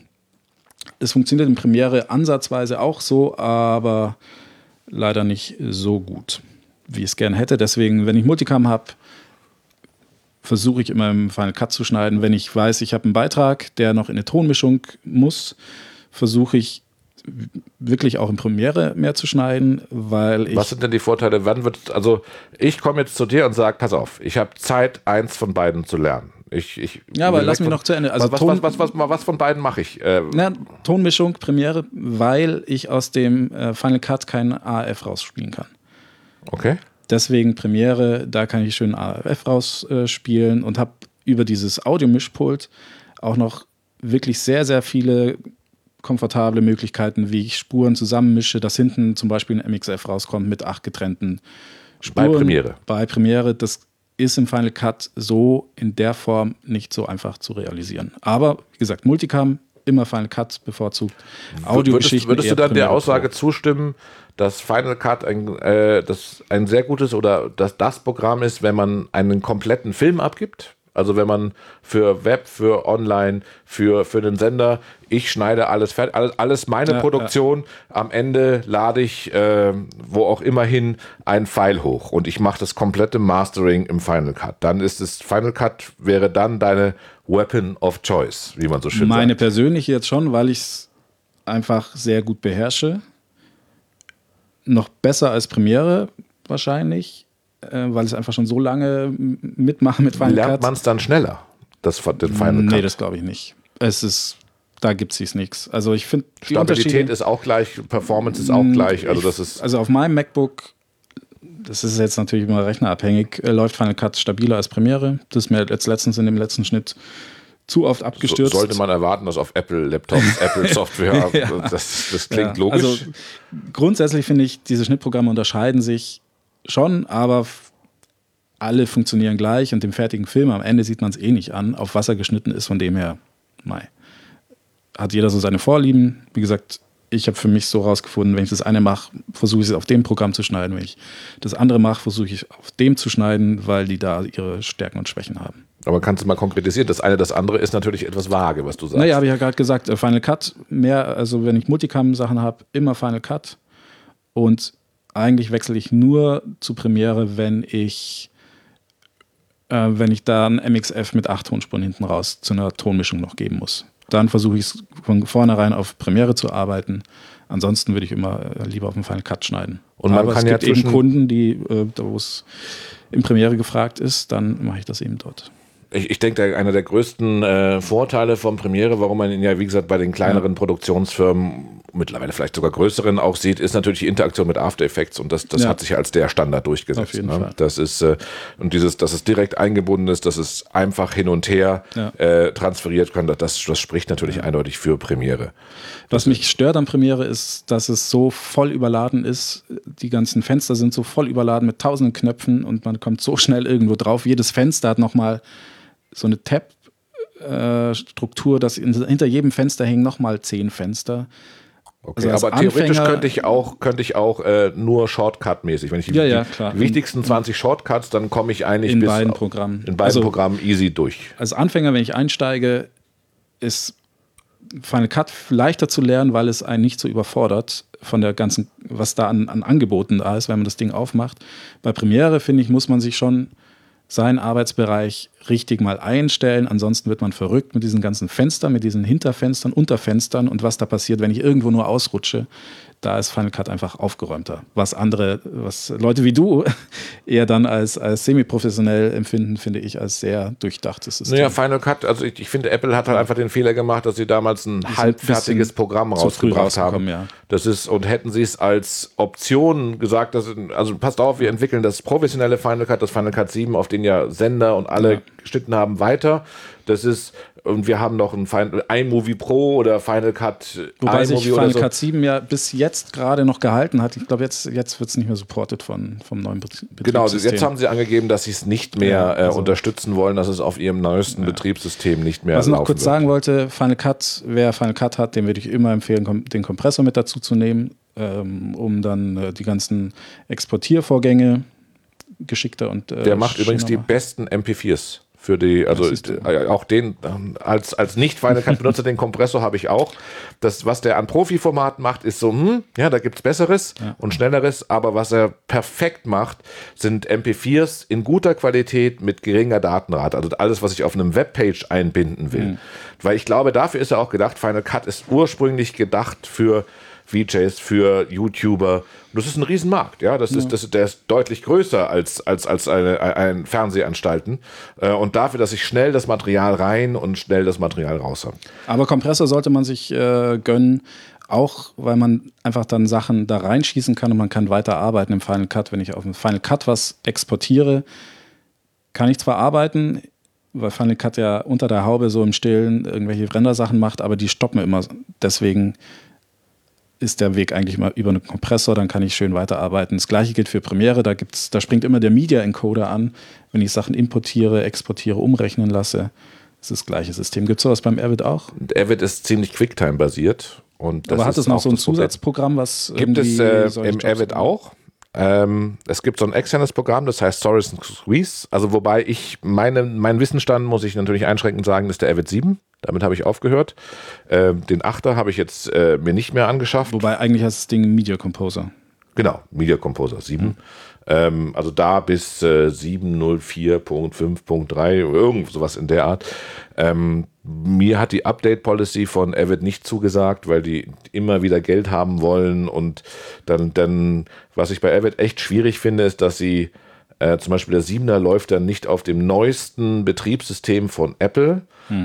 Speaker 1: es funktioniert in Premiere ansatzweise auch so, aber leider nicht so gut, wie ich es gerne hätte. Deswegen, wenn ich Multicam habe, versuche ich immer im Final Cut zu schneiden. Wenn ich weiß, ich habe einen Beitrag, der noch in eine Tonmischung muss, versuche ich wirklich auch in Premiere mehr zu schneiden, weil ich.
Speaker 2: Was sind denn die Vorteile? Wann wird, also ich komme jetzt zu dir und sage, pass auf, ich habe Zeit, eins von beiden zu lernen. Ich, ich
Speaker 1: ja, aber lass mich noch zu Ende.
Speaker 2: Also was, Ton, was, was, was, was, von beiden mache ich?
Speaker 1: Äh, na, Tonmischung, Premiere, weil ich aus dem äh, Final Cut keinen AF rausspielen kann.
Speaker 2: Okay.
Speaker 1: Deswegen Premiere, da kann ich schön AF rausspielen und habe über dieses Audiomischpult auch noch wirklich sehr, sehr viele komfortable Möglichkeiten, wie ich Spuren zusammenmische, dass hinten zum Beispiel ein MXF rauskommt mit acht getrennten Spuren.
Speaker 2: Bei Premiere.
Speaker 1: Bei Premiere. Das ist im Final Cut so in der Form nicht so einfach zu realisieren. Aber wie gesagt, Multicam, immer Final Cut bevorzugt.
Speaker 2: Audiogeschichten. Würdest, würdest du dann der Aussage Pro. zustimmen, dass Final Cut ein, äh, das ein sehr gutes oder dass das Programm ist, wenn man einen kompletten Film abgibt? Also wenn man für Web, für Online, für, für den Sender, ich schneide alles fertig, alles, alles meine ja, Produktion. Ja. Am Ende lade ich, äh, wo auch immer hin, ein File hoch und ich mache das komplette Mastering im Final Cut. Dann ist es, Final Cut wäre dann deine Weapon of Choice, wie man so schön
Speaker 1: Meine
Speaker 2: sagt.
Speaker 1: persönliche jetzt schon, weil ich es einfach sehr gut beherrsche. Noch besser als Premiere wahrscheinlich äh, weil ich einfach schon so lange mitmache mit
Speaker 2: Final Lernt man es dann schneller, das, den Final Cut?
Speaker 1: Nee, das glaube ich nicht. Es ist, da gibt es nichts. Also ich finde
Speaker 2: Stabilität ist auch gleich, Performance ist auch gleich. Also das ist.
Speaker 1: Also auf meinem MacBook das ist jetzt natürlich immer rechnerabhängig, äh, läuft Final Cut stabiler als Premiere. Das ist mir jetzt letztens in dem letzten Schnitt zu oft abgestürzt.
Speaker 2: So, sollte man erwarten, dass auf Apple-Laptops, Apple-Software, ja. das, das, klingt ja. logisch. Also
Speaker 1: grundsätzlich finde ich, diese Schnittprogramme unterscheiden sich schon, aber alle funktionieren gleich und dem fertigen Film am Ende sieht man es eh nicht an, auf was er geschnitten ist, von dem her, mei. Hat jeder so seine Vorlieben. Wie gesagt, ich habe für mich so rausgefunden, wenn ich das eine mache, versuche ich es auf dem Programm zu schneiden. Wenn ich das andere mache, versuche ich auf dem zu schneiden, weil die da ihre Stärken und Schwächen haben.
Speaker 2: Aber kannst du mal konkretisieren? Das eine, das andere ist natürlich etwas vage, was du sagst.
Speaker 1: Naja, habe ich ja gerade gesagt, äh, Final Cut, mehr, also wenn ich Multicam-Sachen habe, immer Final Cut. Und eigentlich wechsle ich nur zu Premiere, wenn ich, äh, wenn ich da ein MXF mit acht Tonspuren hinten raus zu einer Tonmischung noch geben muss. Dann versuche ich es von vornherein auf Premiere zu arbeiten. Ansonsten würde ich immer äh, lieber auf den Final Cut schneiden.
Speaker 2: Und man
Speaker 1: Aber
Speaker 2: kann
Speaker 1: es
Speaker 2: ja
Speaker 1: gibt eben Kunden, die, äh, wo es in Premiere gefragt ist, dann mache ich das eben dort.
Speaker 2: Ich, ich denke, einer der größten äh, Vorteile von Premiere, warum man ihn ja, wie gesagt, bei den kleineren Produktionsfirmen, mittlerweile vielleicht sogar größeren auch sieht, ist natürlich die Interaktion mit After Effects und das, das
Speaker 1: Ja.
Speaker 2: hat sich ja als der Standard durchgesetzt.
Speaker 1: Auf jeden
Speaker 2: ne?
Speaker 1: Fall.
Speaker 2: Das ist, äh, und dieses, dass es direkt eingebunden ist, dass es einfach hin und her
Speaker 1: Ja.
Speaker 2: äh, transferiert kann, das, das spricht natürlich eindeutig für Premiere.
Speaker 1: Was mich stört an Premiere ist, dass es so voll überladen ist. Die ganzen Fenster sind so voll überladen mit tausenden Knöpfen und man kommt so schnell irgendwo drauf. Jedes Fenster hat nochmal so eine Tab-Struktur, dass in, hinter jedem Fenster hängen nochmal zehn Fenster.
Speaker 2: Okay,
Speaker 1: Also als
Speaker 2: aber theoretisch
Speaker 1: Anfänger-
Speaker 2: könnte ich auch, könnte ich auch äh, nur Shortcut-mäßig, wenn ich die,
Speaker 1: Ja, ja,
Speaker 2: die wichtigsten 20 Shortcuts, dann komme ich eigentlich
Speaker 1: In
Speaker 2: bis
Speaker 1: beiden Programmen.
Speaker 2: in beiden
Speaker 1: Also-
Speaker 2: Programmen easy durch.
Speaker 1: Als Anfänger, wenn ich einsteige, ist Final Cut leichter zu lernen, weil es einen nicht so überfordert von der ganzen, was da an, an Angeboten da ist, wenn man das Ding aufmacht. Bei Premiere, finde ich, muss man sich schon seinen Arbeitsbereich richtig mal einstellen. Ansonsten wird man verrückt mit diesen ganzen Fenstern, mit diesen Hinterfenstern, Unterfenstern und was da passiert, wenn ich irgendwo nur ausrutsche. Da ist Final Cut einfach aufgeräumter. Was andere, was Leute wie du eher dann als, als semi-professionell empfinden, finde ich als sehr durchdachtes System.
Speaker 2: Naja, Final Cut, also ich, ich finde, Apple hat halt einfach den Fehler gemacht, dass sie damals ein halbfertiges Programm rausgebracht haben.
Speaker 1: ja.
Speaker 2: Das ist, und hätten sie es als Option gesagt, dass, also passt auf, wir entwickeln das professionelle Final Cut, das Final Cut 7, auf den ja Sender und alle
Speaker 1: Ja.
Speaker 2: geschnitten haben, weiter. Das ist, und wir haben noch ein Final, iMovie Pro oder Final Cut
Speaker 1: Wobei sich Final
Speaker 2: so.
Speaker 1: Cut 7 ja bis jetzt gerade noch gehalten hat. Ich glaube, jetzt, jetzt wird es nicht mehr supported von, vom neuen Bet-
Speaker 2: Genau,
Speaker 1: Betriebssystem.
Speaker 2: jetzt haben sie angegeben, dass sie es nicht mehr
Speaker 1: Ja,
Speaker 2: äh,
Speaker 1: also-
Speaker 2: unterstützen wollen, dass es auf ihrem neuesten Betriebssystem nicht mehr
Speaker 1: Was ich noch kurz
Speaker 2: wird.
Speaker 1: sagen wollte, Final Cut, wer Final Cut hat, dem würde ich immer empfehlen, den Kompressor mit dazu zu nehmen, ähm, um dann äh, die ganzen Exportiervorgänge geschickter und äh,
Speaker 2: Der macht übrigens die besten MP4s. Für die, also äh, auch den, ähm, als, als nicht Final Cut Benutzer, den Kompressor habe ich auch. Das, was der an Profiformat macht, ist so, hm, ja, da gibt es Besseres und Schnelleres, aber was er perfekt macht, sind MP4s in guter Qualität mit geringer Datenrate. Also alles, was ich auf einem Webpage einbinden will. Weil ich glaube, dafür ist er auch gedacht, Final Cut ist ursprünglich gedacht für VJs, für YouTuber. Und das ist ein Riesenmarkt, ja. Das ist, das, der ist deutlich größer als, als, als eine, ein Fernsehanstalten. Äh, Und dafür, dass ich schnell das Material rein und schnell das Material raus habe.
Speaker 1: Aber Kompressor sollte man sich äh, gönnen, auch weil man einfach dann Sachen da reinschießen kann und man kann weiter arbeiten im Final Cut. Wenn ich auf dem Final Cut was exportiere, kann ich zwar arbeiten, weil Final Cut ja unter der Haube so im Stillen irgendwelche Rendersachen macht, aber die stoppen immer. Deswegen ist der Weg eigentlich mal über einen Kompressor, dann kann ich schön weiterarbeiten. Das gleiche gilt für Premiere, da, gibt's, da springt immer der Media Encoder an, wenn ich Sachen importiere, exportiere, umrechnen lasse. Das ist das gleiche System. Gibt es sowas beim Avid auch?
Speaker 2: Und Avid ist ziemlich Quicktime-basiert.
Speaker 1: Aber hat es noch so ein. Zusatzprogramm, was
Speaker 2: Gibt es äh, im Avid auch. Ähm, es gibt so ein externes Programm, das heißt Stories and Squeeze. Also wobei ich meine, mein Wissensstand, muss ich natürlich einschränkend sagen, ist der Avid 7. Damit habe ich aufgehört. Ähm, den 8er habe ich jetzt äh, mir nicht mehr angeschafft.
Speaker 1: Wobei eigentlich heißt das Ding Media Composer.
Speaker 2: Genau, Media Composer 7. Ähm, also da bis äh, 704.5.3, irgend sowas in der Art. Ähm, mir hat die Update Policy von Avid nicht zugesagt, weil die immer wieder Geld haben wollen und dann, dann was ich bei Avid echt schwierig finde, ist, dass sie äh, zum Beispiel der 7er läuft dann nicht auf dem neuesten Betriebssystem von Apple,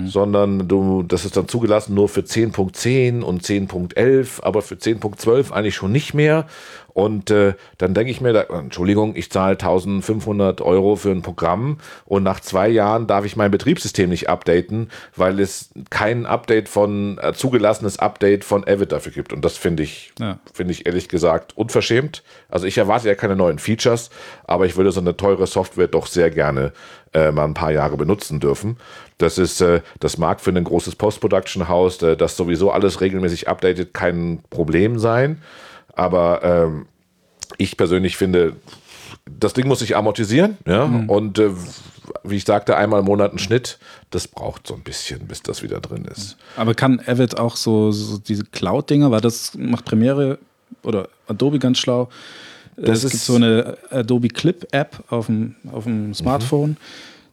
Speaker 2: sondern du, das ist dann zugelassen nur für 10.10 und 10.11, aber für 10.12 eigentlich schon nicht mehr. Und äh, dann denke ich mir, da, Entschuldigung, ich zahle 1500 Euro für ein Programm und nach zwei Jahren darf ich mein Betriebssystem nicht updaten, weil es kein Update von, äh, zugelassenes Update von Avid dafür gibt. Und das finde ich,
Speaker 1: Ja.
Speaker 2: finde ich ehrlich gesagt unverschämt. Also ich erwarte ja keine neuen Features, aber ich würde so eine teure Software doch sehr gerne äh, mal ein paar Jahre benutzen dürfen. Das ist, äh, das mag für ein großes Post-Production-Haus, äh, das sowieso alles regelmäßig updatet, kein Problem sein. Aber ähm, ich persönlich finde, das Ding muss sich amortisieren, ja, mhm. und äh, wie ich sagte, einmal im Monat ein Schnitt, das braucht so ein bisschen, bis das wieder drin ist.
Speaker 1: Aber kann Avid auch so, so diese Cloud-Dinger, weil das macht Premiere oder Adobe ganz schlau. Das es gibt so eine Adobe Clip-App auf dem, auf dem Smartphone. Mhm.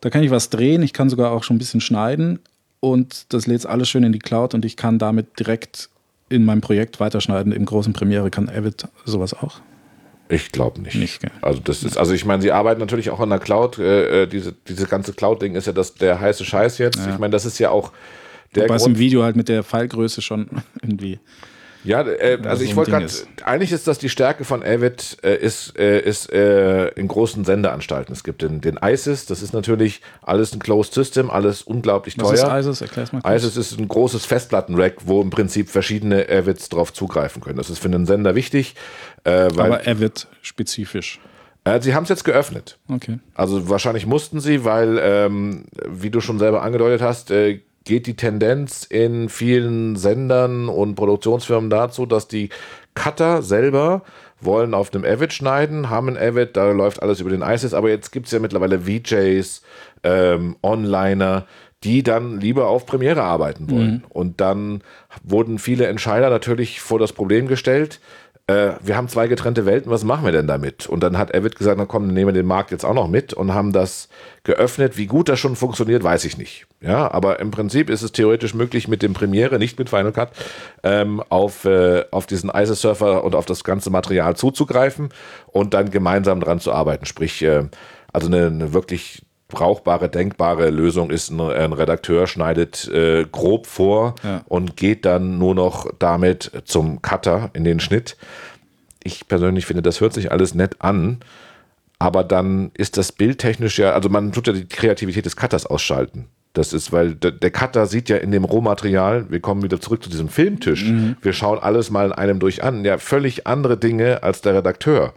Speaker 1: Da kann ich was drehen, ich kann sogar auch schon ein bisschen schneiden und das lädt alles schön in die Cloud und ich kann damit direkt in meinem Projekt weiterschneiden. Im großen Premiere kann Avid sowas auch.
Speaker 2: Ich glaube nicht. nicht also das ist, also ich meine, sie arbeiten natürlich auch an der Cloud. Äh, äh, diese, diese ganze Cloud-Ding ist ja das der heiße Scheiß jetzt. Ja. Ich meine, das ist ja auch
Speaker 1: der Wobei Grund, es im Video halt mit der Pfeilgröße schon irgendwie
Speaker 2: ja, äh, also so ich wollte gerade, eigentlich ist das die Stärke von Avid, äh, ist, äh, ist äh, in großen Sendeanstalten. Es gibt den, den ISIS, das ist natürlich alles ein Closed System, alles unglaublich teuer. Was ist ISIS? Erklär's mal kurz. ISIS ist ein großes Festplattenrack, wo im Prinzip verschiedene Avids drauf zugreifen können. Das ist für einen Sender wichtig.
Speaker 1: Äh, weil, Aber Avid spezifisch.
Speaker 2: Äh, sie haben es jetzt geöffnet.
Speaker 1: Okay.
Speaker 2: Also wahrscheinlich mussten sie, weil, ähm, wie du schon selber angedeutet hast, äh, geht die Tendenz in vielen Sendern und Produktionsfirmen dazu, dass die Cutter selber wollen auf einem Avid schneiden, haben ein Avid, da läuft alles über den ISIS, aber jetzt gibt es ja mittlerweile VJs, ähm, Onliner, die dann lieber auf Premiere arbeiten wollen. Mhm. Und dann wurden viele Entscheider natürlich vor das Problem gestellt, äh, wir haben zwei getrennte Welten, was machen wir denn damit? Und dann hat Avid gesagt, na komm, dann nehmen wir den Markt jetzt auch noch mit und haben das geöffnet. Wie gut das schon funktioniert, weiß ich nicht. Ja, aber im Prinzip ist es theoretisch möglich, mit dem Premiere, nicht mit Final Cut, ähm, auf, äh, auf diesen ISIS-Surfer und auf das ganze Material zuzugreifen und dann gemeinsam dran zu arbeiten. Sprich, äh, also eine, eine wirklich brauchbare, denkbare Lösung ist, ein, ein Redakteur schneidet äh, grob vor ja. und geht dann nur noch damit zum Cutter in den Schnitt. Ich persönlich finde, das hört sich alles nett an, aber dann ist das bildtechnisch ja, also man tut ja die Kreativität des Cutters ausschalten. Das ist, weil der, der Cutter sieht ja in dem Rohmaterial, wir kommen wieder zurück zu diesem Filmtisch, mhm. wir schauen alles mal in einem durch an, ja, völlig andere Dinge als der Redakteur.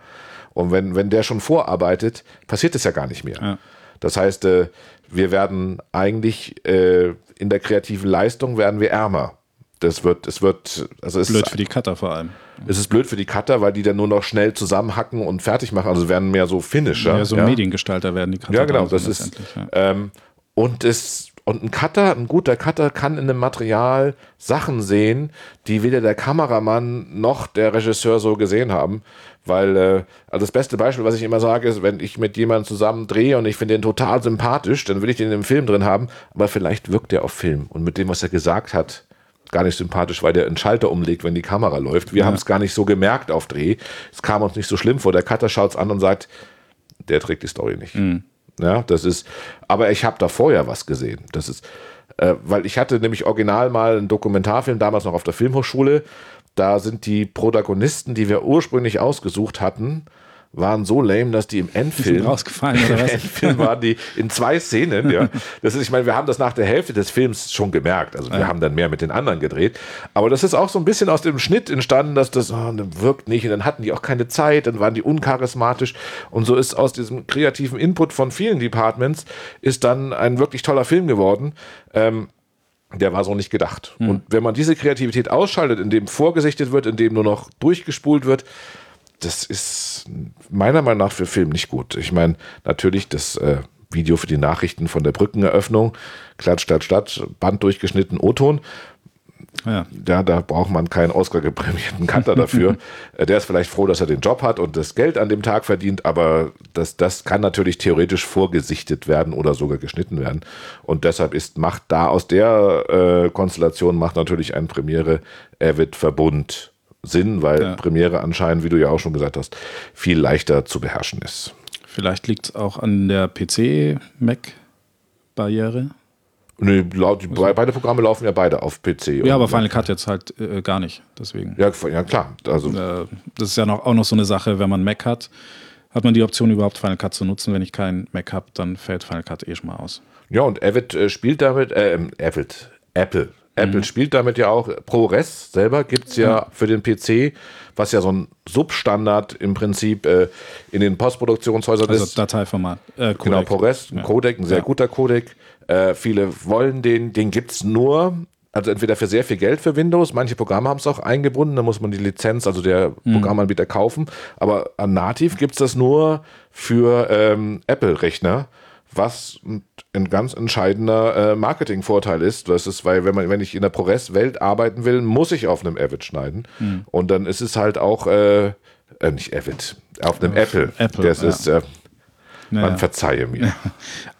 Speaker 2: Und wenn, wenn der schon vorarbeitet, passiert es ja gar nicht mehr. Ja. Das heißt, äh, wir werden eigentlich äh, in der kreativen Leistung werden wir ärmer. Das wird, es wird, also es
Speaker 1: blöd ist, für die Cutter vor allem.
Speaker 2: Es ist blöd für die Cutter, weil die dann nur noch schnell zusammenhacken und fertig machen. Also werden mehr so Finisher.
Speaker 1: Ja, so
Speaker 2: ja?
Speaker 1: Mediengestalter werden die
Speaker 2: Cutter. Ja, genau. Das ist, ja. ähm, und es und ein Cutter, ein guter Cutter kann in einem Material Sachen sehen, die weder der Kameramann noch der Regisseur so gesehen haben. Weil, äh, also das beste Beispiel, was ich immer sage, ist, wenn ich mit jemandem zusammen drehe und ich finde den total sympathisch, dann will ich den im Film drin haben, aber vielleicht wirkt der auf Film. Und mit dem, was er gesagt hat, gar nicht sympathisch, weil der einen Schalter umlegt, wenn die Kamera läuft. Wir ja. haben es gar nicht so gemerkt auf Dreh. Es kam uns nicht so schlimm vor. Der Cutter schaut es an und sagt, der trägt die Story nicht. Mhm. Ja, das ist, aber ich habe da vorher was gesehen. Das ist, äh, weil ich hatte nämlich original mal einen Dokumentarfilm, damals noch auf der Filmhochschule. Da sind die Protagonisten, die wir ursprünglich ausgesucht hatten, waren so lame, dass die im Endfilm
Speaker 1: die rausgefallen oder was?
Speaker 2: Im Endfilm waren die in zwei Szenen. Ja, das ist, ich meine, wir haben das nach der Hälfte des Films schon gemerkt. Also wir ja. haben dann mehr mit den anderen gedreht. Aber das ist auch so ein bisschen aus dem Schnitt entstanden, dass das oh, wirkt nicht. Und dann hatten die auch keine Zeit. Dann waren die uncharismatisch. Und so ist aus diesem kreativen Input von vielen Departments ist dann ein wirklich toller Film geworden. Ähm, der war so nicht gedacht. Mhm. Und wenn man diese Kreativität ausschaltet, indem vorgesichtet wird, indem nur noch durchgespult wird, das ist meiner Meinung nach für Film nicht gut. Ich meine, natürlich das äh, Video für die Nachrichten von der Brückeneröffnung, Klatsch, Klatsch, Klatsch, Band durchgeschnitten, O-Ton. Ja. ja, da braucht man keinen Oscar-geprämierten Cutter dafür. Äh, der ist vielleicht froh, dass er den Job hat und das Geld an dem Tag verdient, aber das, das kann natürlich theoretisch vorgesichtet werden oder sogar geschnitten werden. Und deshalb ist, macht da aus der äh, Konstellation macht natürlich ein Premiere-Avid-Verbund Sinn, weil ja. Premiere anscheinend, wie du ja auch schon gesagt hast, viel leichter zu beherrschen ist.
Speaker 1: Vielleicht liegt es auch an der PC-Mac-Barriere.
Speaker 2: Nee, also, beide Programme laufen ja beide auf PC.
Speaker 1: Ja, aber Final Cut jetzt halt äh, gar nicht. Deswegen.
Speaker 2: Ja, ja klar. Also,
Speaker 1: äh, das ist ja noch, auch noch so eine Sache, wenn man Mac hat, hat man die Option überhaupt Final Cut zu nutzen. Wenn ich keinen Mac habe, dann fällt Final Cut eh schon mal aus.
Speaker 2: Ja, und Avid äh, spielt damit, äh, Avid, Apple Apple mhm. spielt damit ja auch. ProRes selber gibt es ja mhm. für den PC, was ja so ein Substandard im Prinzip äh, in den Postproduktionshäusern also ist.
Speaker 1: Dateiformat.
Speaker 2: Äh, Codec. Genau, ProRes, ein ja. Codec, ein sehr ja. guter Codec. Äh, viele wollen den, den gibt es nur also entweder für sehr viel Geld für Windows, manche Programme haben es auch eingebunden, da muss man die Lizenz, also der
Speaker 1: Mhm.
Speaker 2: Programmanbieter kaufen, aber an Nativ gibt es das nur für ähm, Apple-Rechner, was ein, ganz entscheidender äh, Marketingvorteil ist. Das ist, weil wenn man, wenn ich in der ProRes-Welt arbeiten will, muss ich auf einem Avid schneiden.
Speaker 1: Mhm.
Speaker 2: Und dann ist es halt auch, äh, äh, nicht Avid, auf einem Apple.
Speaker 1: Apple,
Speaker 2: Das
Speaker 1: ja.
Speaker 2: ist, äh, man verzeihe mir.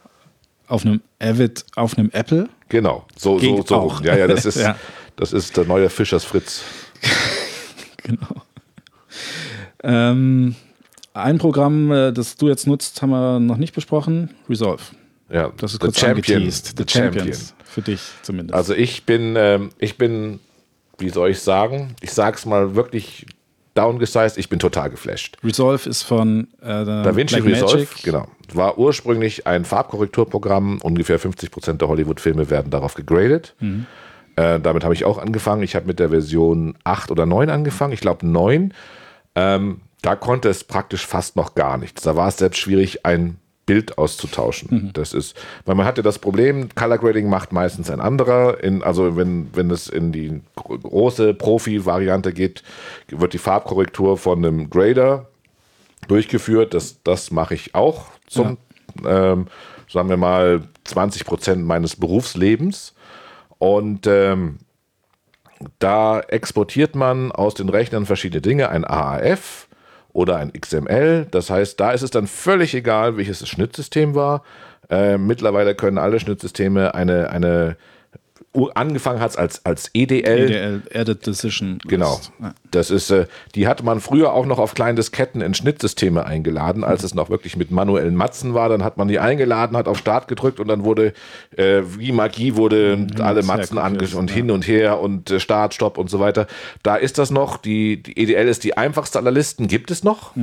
Speaker 1: auf einem Avid, auf einem Apple.
Speaker 2: Genau, so, so, so.
Speaker 1: auch.
Speaker 2: Ja, ja, das ist,
Speaker 1: Ja.
Speaker 2: das ist der neue Fischers Fritz.
Speaker 1: Genau. Ähm, ein Programm, äh, das du jetzt nutzt, haben wir noch nicht besprochen. Resolve.
Speaker 2: Ja,
Speaker 1: Das ist
Speaker 2: The
Speaker 1: kurz
Speaker 2: Champion.
Speaker 1: angeteased.
Speaker 2: The
Speaker 1: The Champions. Für dich zumindest.
Speaker 2: Also ich bin, ähm, ich bin, wie soll ich sagen? Ich sag's mal wirklich downgesized, ich bin total geflasht.
Speaker 1: Resolve ist von äh,
Speaker 2: DaVinci. Resolve, genau. War ursprünglich ein Farbkorrekturprogramm. Ungefähr 50 Prozent der Hollywood-Filme werden darauf gegradet.
Speaker 1: Mhm.
Speaker 2: Äh, damit habe ich auch angefangen. Ich habe mit der Version 8 oder 9 angefangen. Ich glaube 9. Ähm, da konnte es praktisch fast noch gar nichts. Da war es selbst schwierig, ein Bild auszutauschen.
Speaker 1: Mhm.
Speaker 2: Das ist, weil man hatte das Problem, Color Grading macht meistens ein anderer. In, also wenn, wenn es in die gro- große Profi-Variante geht, wird die Farbkorrektur von einem Grader durchgeführt. Das, das mache ich auch zum, ähm, sagen wir mal, 20 Prozent meines Berufslebens. Und ähm, da exportiert man aus den Rechnern verschiedene Dinge, ein AAF oder ein XML. Das heißt, da ist es dann völlig egal, welches das Schnittsystem war. Äh, mittlerweile können alle Schnittsysteme eine, eine angefangen hat als, als EDL,
Speaker 1: EDL, Edit Decision.
Speaker 2: Genau. Das ist, äh, die hatte man früher auch noch auf kleinen Disketten in Schnittsysteme eingeladen, als es noch wirklich mit manuellen Matzen war. Dann hat man die eingeladen, hat auf Start gedrückt und dann wurde äh, wie Magie wurde alle Matzen angeschaut und
Speaker 1: ja.
Speaker 2: hin und her und äh, Start, Stopp und so weiter. Da ist das noch. Die, die EDL ist die einfachste aller Listen, gibt es noch.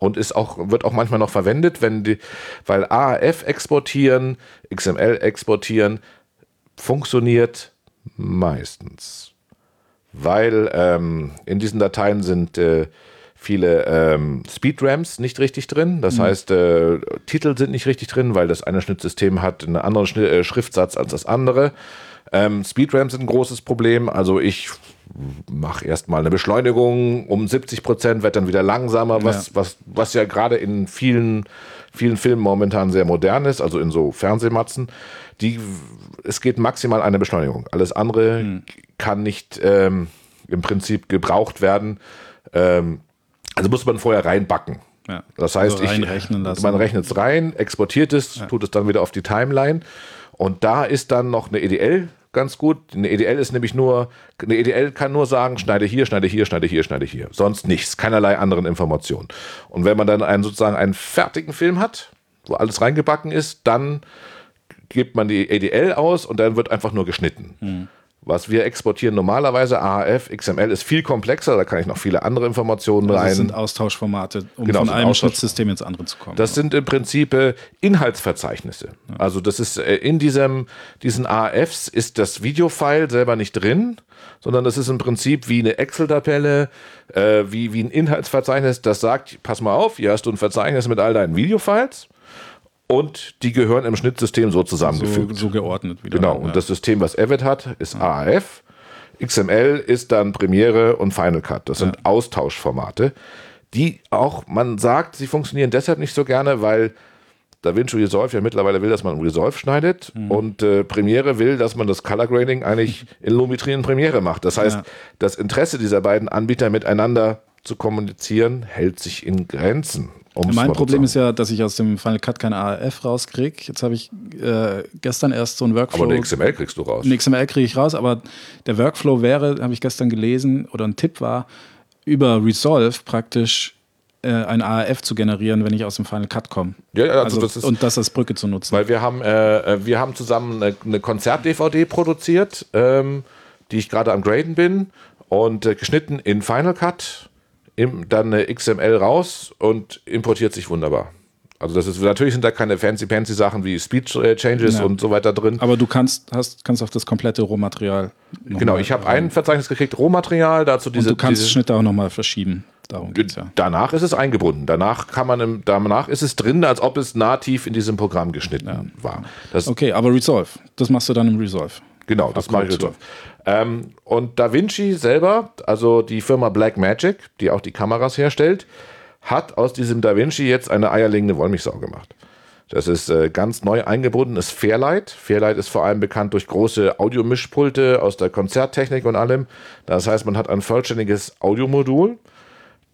Speaker 2: Und ist auch, wird auch manchmal noch verwendet, wenn die, weil AAF exportieren, XML exportieren, funktioniert meistens weil ähm, in diesen Dateien sind äh, viele ähm, Speedrams nicht richtig drin. Das heißt, äh, Titel sind nicht richtig drin, weil das eine Schnittsystem hat einen anderen Schni äh, Schriftsatz als das andere. Ähm, Speedrams sind ein großes Problem. Also ich mache erstmal eine Beschleunigung um 70 Prozent, wird dann wieder langsamer, was,
Speaker 1: Ja.
Speaker 2: was, was ja gerade in vielen, vielen Filmen momentan sehr modern ist, also in so Fernsehmatzen. Die, es geht maximal eine Beschleunigung. Alles andere
Speaker 1: Hm.
Speaker 2: kann nicht ähm, im Prinzip gebraucht werden. Ähm, also muss man vorher reinbacken.
Speaker 1: Ja.
Speaker 2: Das heißt,
Speaker 1: Also
Speaker 2: ich,
Speaker 1: lassen.
Speaker 2: man rechnet es rein, exportiert es, tut es dann wieder auf die Timeline. Und da ist dann noch eine EDL ganz gut. Eine EDL ist nämlich nur, eine EDL kann nur sagen, schneide hier, schneide hier, schneide hier, schneide hier. Sonst nichts, keinerlei anderen Informationen. Und wenn man dann einen, sozusagen einen fertigen Film hat, wo alles reingebacken ist, dann gibt man die EDL aus und dann wird einfach nur geschnitten.
Speaker 1: Hm.
Speaker 2: Was wir exportieren normalerweise, AAF, XML, ist viel komplexer, da kann ich noch viele andere Informationen
Speaker 1: Also
Speaker 2: rein.
Speaker 1: das sind Austauschformate, um
Speaker 2: Genau,
Speaker 1: von einem Schnittsystem ins andere zu kommen.
Speaker 2: Das sind im Prinzip äh, Inhaltsverzeichnisse. Also das ist äh, in diesem, diesen AFs ist das Videofile selber nicht drin, sondern das ist im Prinzip wie eine Excel-Tabelle, äh, wie, wie ein Inhaltsverzeichnis, das sagt, pass mal auf, hier hast du ein Verzeichnis mit all deinen Videofiles und die gehören im Schnittsystem so
Speaker 1: so,
Speaker 2: zusammengefügt.
Speaker 1: so geordnet wieder.
Speaker 2: Genau,
Speaker 1: Ja.
Speaker 2: und das System, was Avid hat, ist AAF. XML ist dann Premiere und Final Cut. Das sind Austauschformate, die auch, man sagt, sie funktionieren deshalb nicht so gerne, weil DaVinci Resolve ja mittlerweile will, dass man Resolve schneidet
Speaker 1: Mhm.
Speaker 2: und äh, Premiere will, dass man das Color Grading eigentlich in Lumetri in Premiere macht. Das heißt,
Speaker 1: Ja.
Speaker 2: das Interesse dieser beiden Anbieter miteinander zu kommunizieren, hält sich in Grenzen. Um's
Speaker 1: Mein Problem
Speaker 2: sagen.
Speaker 1: ist ja, dass ich aus dem Final Cut kein ARF rauskriege. Jetzt habe ich äh, gestern erst so ein Workflow.
Speaker 2: Aber eine XML kriegst du raus.
Speaker 1: Ein XML kriege ich raus, aber der Workflow wäre, habe ich gestern gelesen, oder ein Tipp war, über Resolve praktisch äh, ein ARF zu generieren, wenn ich aus dem Final Cut komme.
Speaker 2: Ja, ja, also das ist-
Speaker 1: und das als Brücke zu nutzen.
Speaker 2: Weil wir haben, äh, äh, wir haben zusammen eine, eine Konzert-DVD produziert, ähm, die ich gerade am Graden bin und äh, geschnitten in Final Cut, dann eine XML raus und importiert sich wunderbar. Also das ist natürlich sind da keine fancy fancy Sachen wie Speech äh, Changes
Speaker 1: Ja.
Speaker 2: und so weiter drin.
Speaker 1: aber du kannst, hast, kannst auch das komplette Rohmaterial. noch
Speaker 2: Genau,
Speaker 1: mal-
Speaker 2: ich habe ein Verzeichnis gekriegt, Rohmaterial, dazu
Speaker 1: Und
Speaker 2: diese.
Speaker 1: du kannst
Speaker 2: diese
Speaker 1: Schnitte auch nochmal verschieben. Darum geht's ja.
Speaker 2: Danach ist es eingebunden. Danach kann man im, danach ist es drin, als ob es nativ in diesem Programm geschnitten war. Das,
Speaker 1: Okay, aber Resolve, das machst du dann im Resolve.
Speaker 2: Genau, das mache ich jetzt. Ähm, und Da Vinci selber, also die Firma Blackmagic, die auch die Kameras herstellt, hat aus diesem Da Vinci jetzt eine eierlegende Wollmilchsau gemacht. Das ist äh, ganz neu eingebundenes Fairlight. Fairlight ist vor allem bekannt durch große Audiomischpulte aus der Konzerttechnik und allem. Das heißt, man hat ein vollständiges Audiomodul.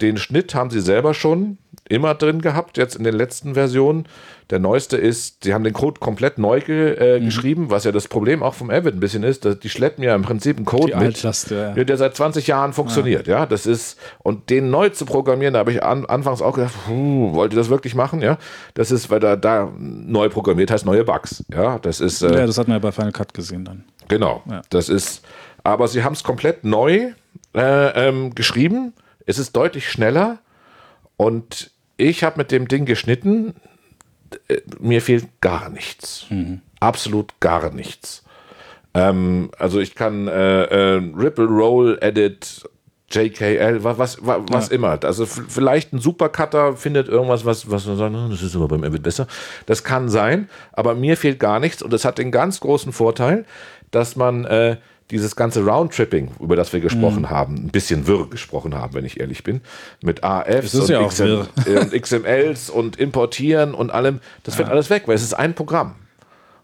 Speaker 2: Den Schnitt haben sie selber schon immer drin gehabt, jetzt in den letzten Versionen. Der neueste ist, sie haben den Code komplett neu ge, äh, mhm. geschrieben, was ja das Problem auch vom Avid ein bisschen ist. Dass die schleppen ja im Prinzip einen Code die mit, ja. der seit 20 Jahren funktioniert. Ja. ja. das ist, und den neu zu programmieren, da habe ich an, anfangs auch gedacht, wollt ihr das wirklich machen? Ja, das ist, weil da, da neu programmiert heißt neue Bugs. Ja, das ist.
Speaker 1: Äh, ja, das hat man ja bei Final Cut gesehen dann.
Speaker 2: Genau, ja. das ist, aber sie haben es komplett neu äh, ähm, geschrieben es ist deutlich schneller und ich habe mit dem Ding geschnitten. Äh, mir fehlt gar nichts. Mhm. Absolut gar nichts. Ähm, also ich kann äh, äh, Ripple Roll Edit JKL, was, was, was ja. immer. Also vielleicht ein Supercutter findet irgendwas, was, was man sagt, das ist aber beim Avid besser. Das kann sein, aber mir fehlt gar nichts und das hat den ganz großen Vorteil, dass man äh, dieses ganze Roundtripping, über das wir gesprochen mhm. haben, ein bisschen wirr gesprochen haben, wenn ich ehrlich bin, mit AFs und,
Speaker 1: ja XM,
Speaker 2: und, XMLs und Importieren und allem, das ja. fällt alles weg, weil es ist ein Programm.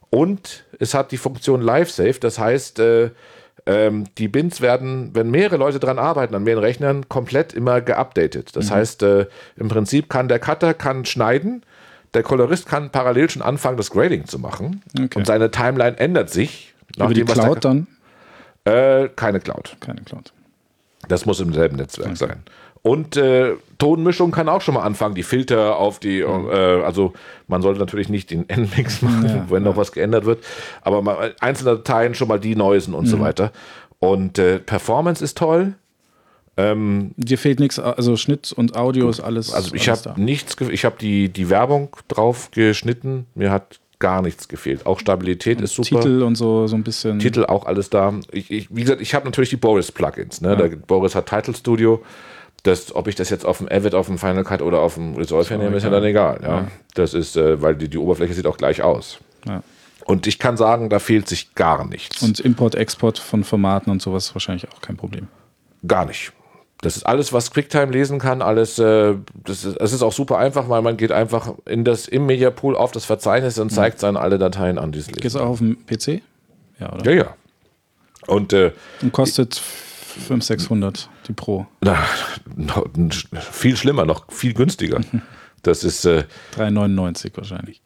Speaker 2: Und es hat die Funktion Live-Save, das heißt, äh, ähm, die Bins werden, wenn mehrere Leute dran arbeiten, an mehreren Rechnern, komplett immer geupdatet. Das mhm. heißt, äh, im Prinzip kann der Cutter kann schneiden, der Kolorist kann parallel schon anfangen, das Grading zu machen okay. und seine Timeline ändert sich.
Speaker 1: Über die Cloud dann?
Speaker 2: Äh, keine Cloud.
Speaker 1: Keine Cloud.
Speaker 2: Das muss im selben Netzwerk okay. sein. Und äh, Tonmischung kann auch schon mal anfangen, die Filter auf die, mhm. äh, also man sollte natürlich nicht den Endmix machen, ja, wenn ja. noch was geändert wird, aber mal einzelne Dateien schon mal die neuesten und mhm. so weiter. Und äh, Performance ist toll.
Speaker 1: Ähm, Dir fehlt nichts, also Schnitt und Audio ist alles.
Speaker 2: Also ich habe nichts, ich habe die, die Werbung drauf geschnitten. Mir hat gar nichts gefehlt. Auch Stabilität und ist super.
Speaker 1: Titel und so, so ein bisschen.
Speaker 2: Titel auch alles da. Ich, ich, wie gesagt, ich habe natürlich die Boris-Plugins. Ne? Ja. Boris hat Title Studio. Das, ob ich das jetzt auf dem Avid, auf dem Final Cut oder auf dem Resolve nehme, ist ja dann egal. Ja? ja. Das ist, äh, weil die, die Oberfläche sieht auch gleich aus. Ja. Und ich kann sagen, da fehlt sich gar nichts.
Speaker 1: Und Import, Export von Formaten und sowas ist wahrscheinlich auch kein Problem.
Speaker 2: Gar nicht. Das ist alles, was QuickTime lesen kann, alles, äh, das ist, es ist auch super einfach, weil man geht einfach in das, im Media Pool auf das Verzeichnis und zeigt mhm. dann alle Dateien an, die es
Speaker 1: Geht es auch auf dem PC?
Speaker 2: Ja, oder? Ja, ja. Und, äh,
Speaker 1: und kostet 500, 600 die Pro.
Speaker 2: Na, viel schlimmer, noch viel günstiger. Das ist äh,
Speaker 1: 3,99 wahrscheinlich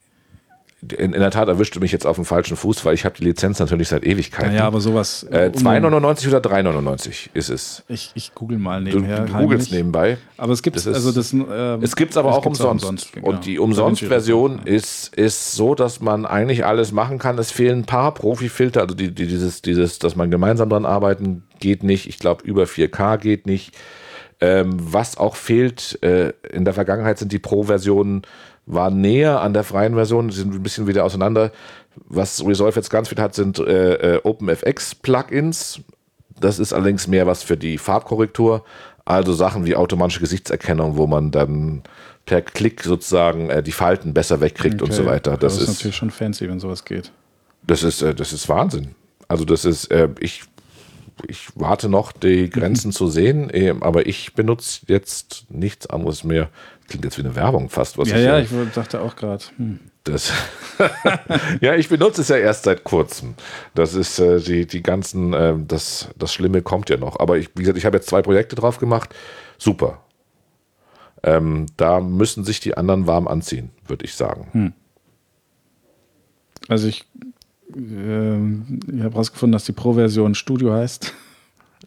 Speaker 2: in, in, der Tat erwischte mich jetzt auf dem falschen Fuß, weil ich habe die Lizenz natürlich seit Ewigkeiten.
Speaker 1: Ja, aber sowas.
Speaker 2: Äh, 2,99 oder 3,99 ist es.
Speaker 1: Ich, ich google mal nebenher.
Speaker 2: Du, du googelst nebenbei.
Speaker 1: Aber es gibt also das.
Speaker 2: Ähm, es gibt es aber auch umsonst. umsonst genau. Und die Umsonst-Version ist, ist so, dass man eigentlich alles machen kann. Es fehlen ein paar Profi-Filter, also die, die, dieses, dieses, dass man gemeinsam dran arbeiten, geht nicht. Ich glaube, über 4K geht nicht. Ähm, was auch fehlt, äh, in der Vergangenheit sind die Pro-Versionen war näher an der freien Version, sind ein bisschen wieder auseinander. Was Resolve jetzt ganz viel hat, sind äh, äh OpenFX-Plugins. Das ist allerdings mehr was für die Farbkorrektur. Also Sachen wie automatische Gesichtserkennung, wo man dann per Klick sozusagen äh, die Falten besser wegkriegt okay. und so weiter.
Speaker 1: Das, das ist, ist, natürlich schon fancy, wenn sowas geht.
Speaker 2: Das ist, äh, das ist Wahnsinn. Also das ist, äh, ich, ich warte noch, die Grenzen zu sehen, äh, aber ich benutze jetzt nichts anderes mehr Klingt jetzt wie eine Werbung fast.
Speaker 1: Was ja, ich, ja, ich dachte auch gerade. Hm.
Speaker 2: ja, ich benutze es ja erst seit kurzem. Das ist äh, die, die ganzen, äh, das, das Schlimme kommt ja noch. Aber ich, wie gesagt, ich habe jetzt zwei Projekte drauf gemacht. Super. Ähm, da müssen sich die anderen warm anziehen, würde ich sagen. Hm.
Speaker 1: Also ich, äh, ich habe herausgefunden, dass die Pro-Version Studio heißt.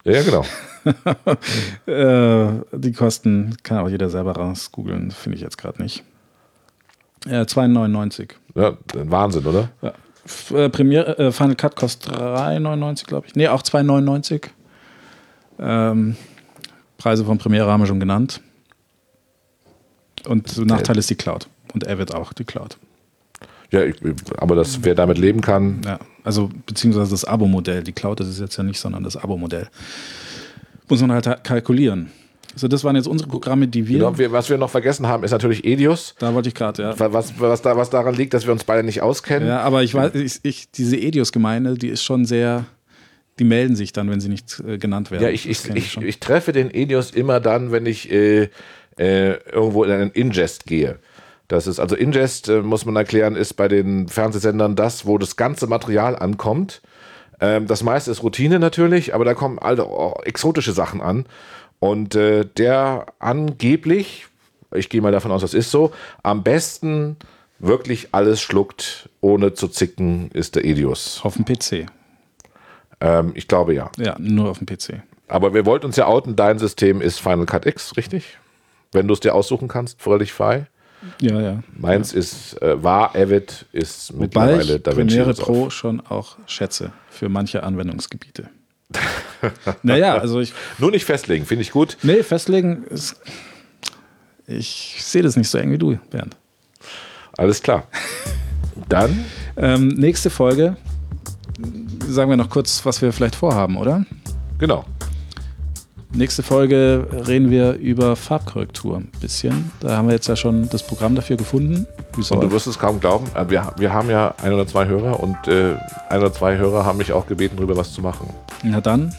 Speaker 2: Ja, genau.
Speaker 1: äh, die Kosten kann auch jeder selber raus googeln, finde ich jetzt gerade nicht. Äh, 2,99.
Speaker 2: Ja, Wahnsinn, oder? Ja.
Speaker 1: Äh, Premiere, äh, Final Cut kostet 3,99, glaube ich. Nee, auch 2,99. Ähm, Preise von Premiere haben wir schon genannt. Und Nachteil ist die Cloud. Und er wird auch die Cloud.
Speaker 2: Ja, ich, aber das, wer damit leben kann.
Speaker 1: Ja, also beziehungsweise das Abo-Modell. Die Cloud ist es jetzt ja nicht, sondern das Abo-Modell. Muss man halt kalkulieren. So, das waren jetzt unsere Programme, die wir.
Speaker 2: Genau, wir was wir noch vergessen haben, ist natürlich Edius.
Speaker 1: Da wollte ich gerade, ja.
Speaker 2: Was, was, da, was daran liegt, dass wir uns beide nicht auskennen.
Speaker 1: Ja, aber ich weiß, ich, ich, diese Edius-Gemeinde, die ist schon sehr. Die melden sich dann, wenn sie nicht äh, genannt werden.
Speaker 2: Ja, ich, ich, ich, ich, treffe den Edius immer dann, wenn ich äh, äh, irgendwo in einen Ingest gehe. Das ist also Ingest, äh, muss man erklären, ist bei den Fernsehsendern das, wo das ganze Material ankommt. Ähm, das meiste ist Routine natürlich, aber da kommen alle oh, exotische Sachen an. Und äh, der angeblich, ich gehe mal davon aus, das ist so, am besten wirklich alles schluckt, ohne zu zicken, ist der Edius.
Speaker 1: Auf dem PC.
Speaker 2: Ähm, ich glaube ja.
Speaker 1: Ja, nur auf dem PC.
Speaker 2: Aber wir wollten uns ja outen, dein System ist Final Cut X, richtig? Wenn du es dir aussuchen kannst, völlig frei.
Speaker 1: Ja, ja.
Speaker 2: Meins
Speaker 1: ja.
Speaker 2: ist, äh, war Avid, ist
Speaker 1: Wobei mittlerweile ich DaVinci Premiere Pro schon auch schätze für manche Anwendungsgebiete. naja, also ich.
Speaker 2: Nur nicht festlegen, finde ich gut.
Speaker 1: Nee, festlegen ist. Ich sehe das nicht so eng wie du, Bernd.
Speaker 2: Alles klar. Dann.
Speaker 1: ähm, nächste Folge. Sagen wir noch kurz, was wir vielleicht vorhaben, oder?
Speaker 2: Genau.
Speaker 1: Nächste Folge reden wir über Farbkorrektur ein bisschen. Da haben wir jetzt ja schon das Programm dafür gefunden.
Speaker 2: Und du wirst es kaum glauben, äh, wir, wir haben ja ein oder zwei Hörer und äh, ein oder zwei Hörer haben mich auch gebeten, darüber was zu machen.
Speaker 1: Na dann,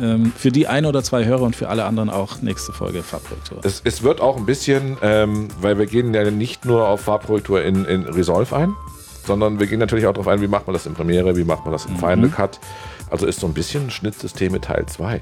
Speaker 1: ähm, für die ein oder zwei Hörer und für alle anderen auch nächste Folge Farbkorrektur.
Speaker 2: Es, es wird auch ein bisschen, ähm, weil wir gehen ja nicht nur auf Farbkorrektur in, in Resolve ein, sondern wir gehen natürlich auch darauf ein, wie macht man das in Premiere, wie macht man das in mhm. Final Cut. Also ist so ein bisschen Schnittsysteme Teil 2.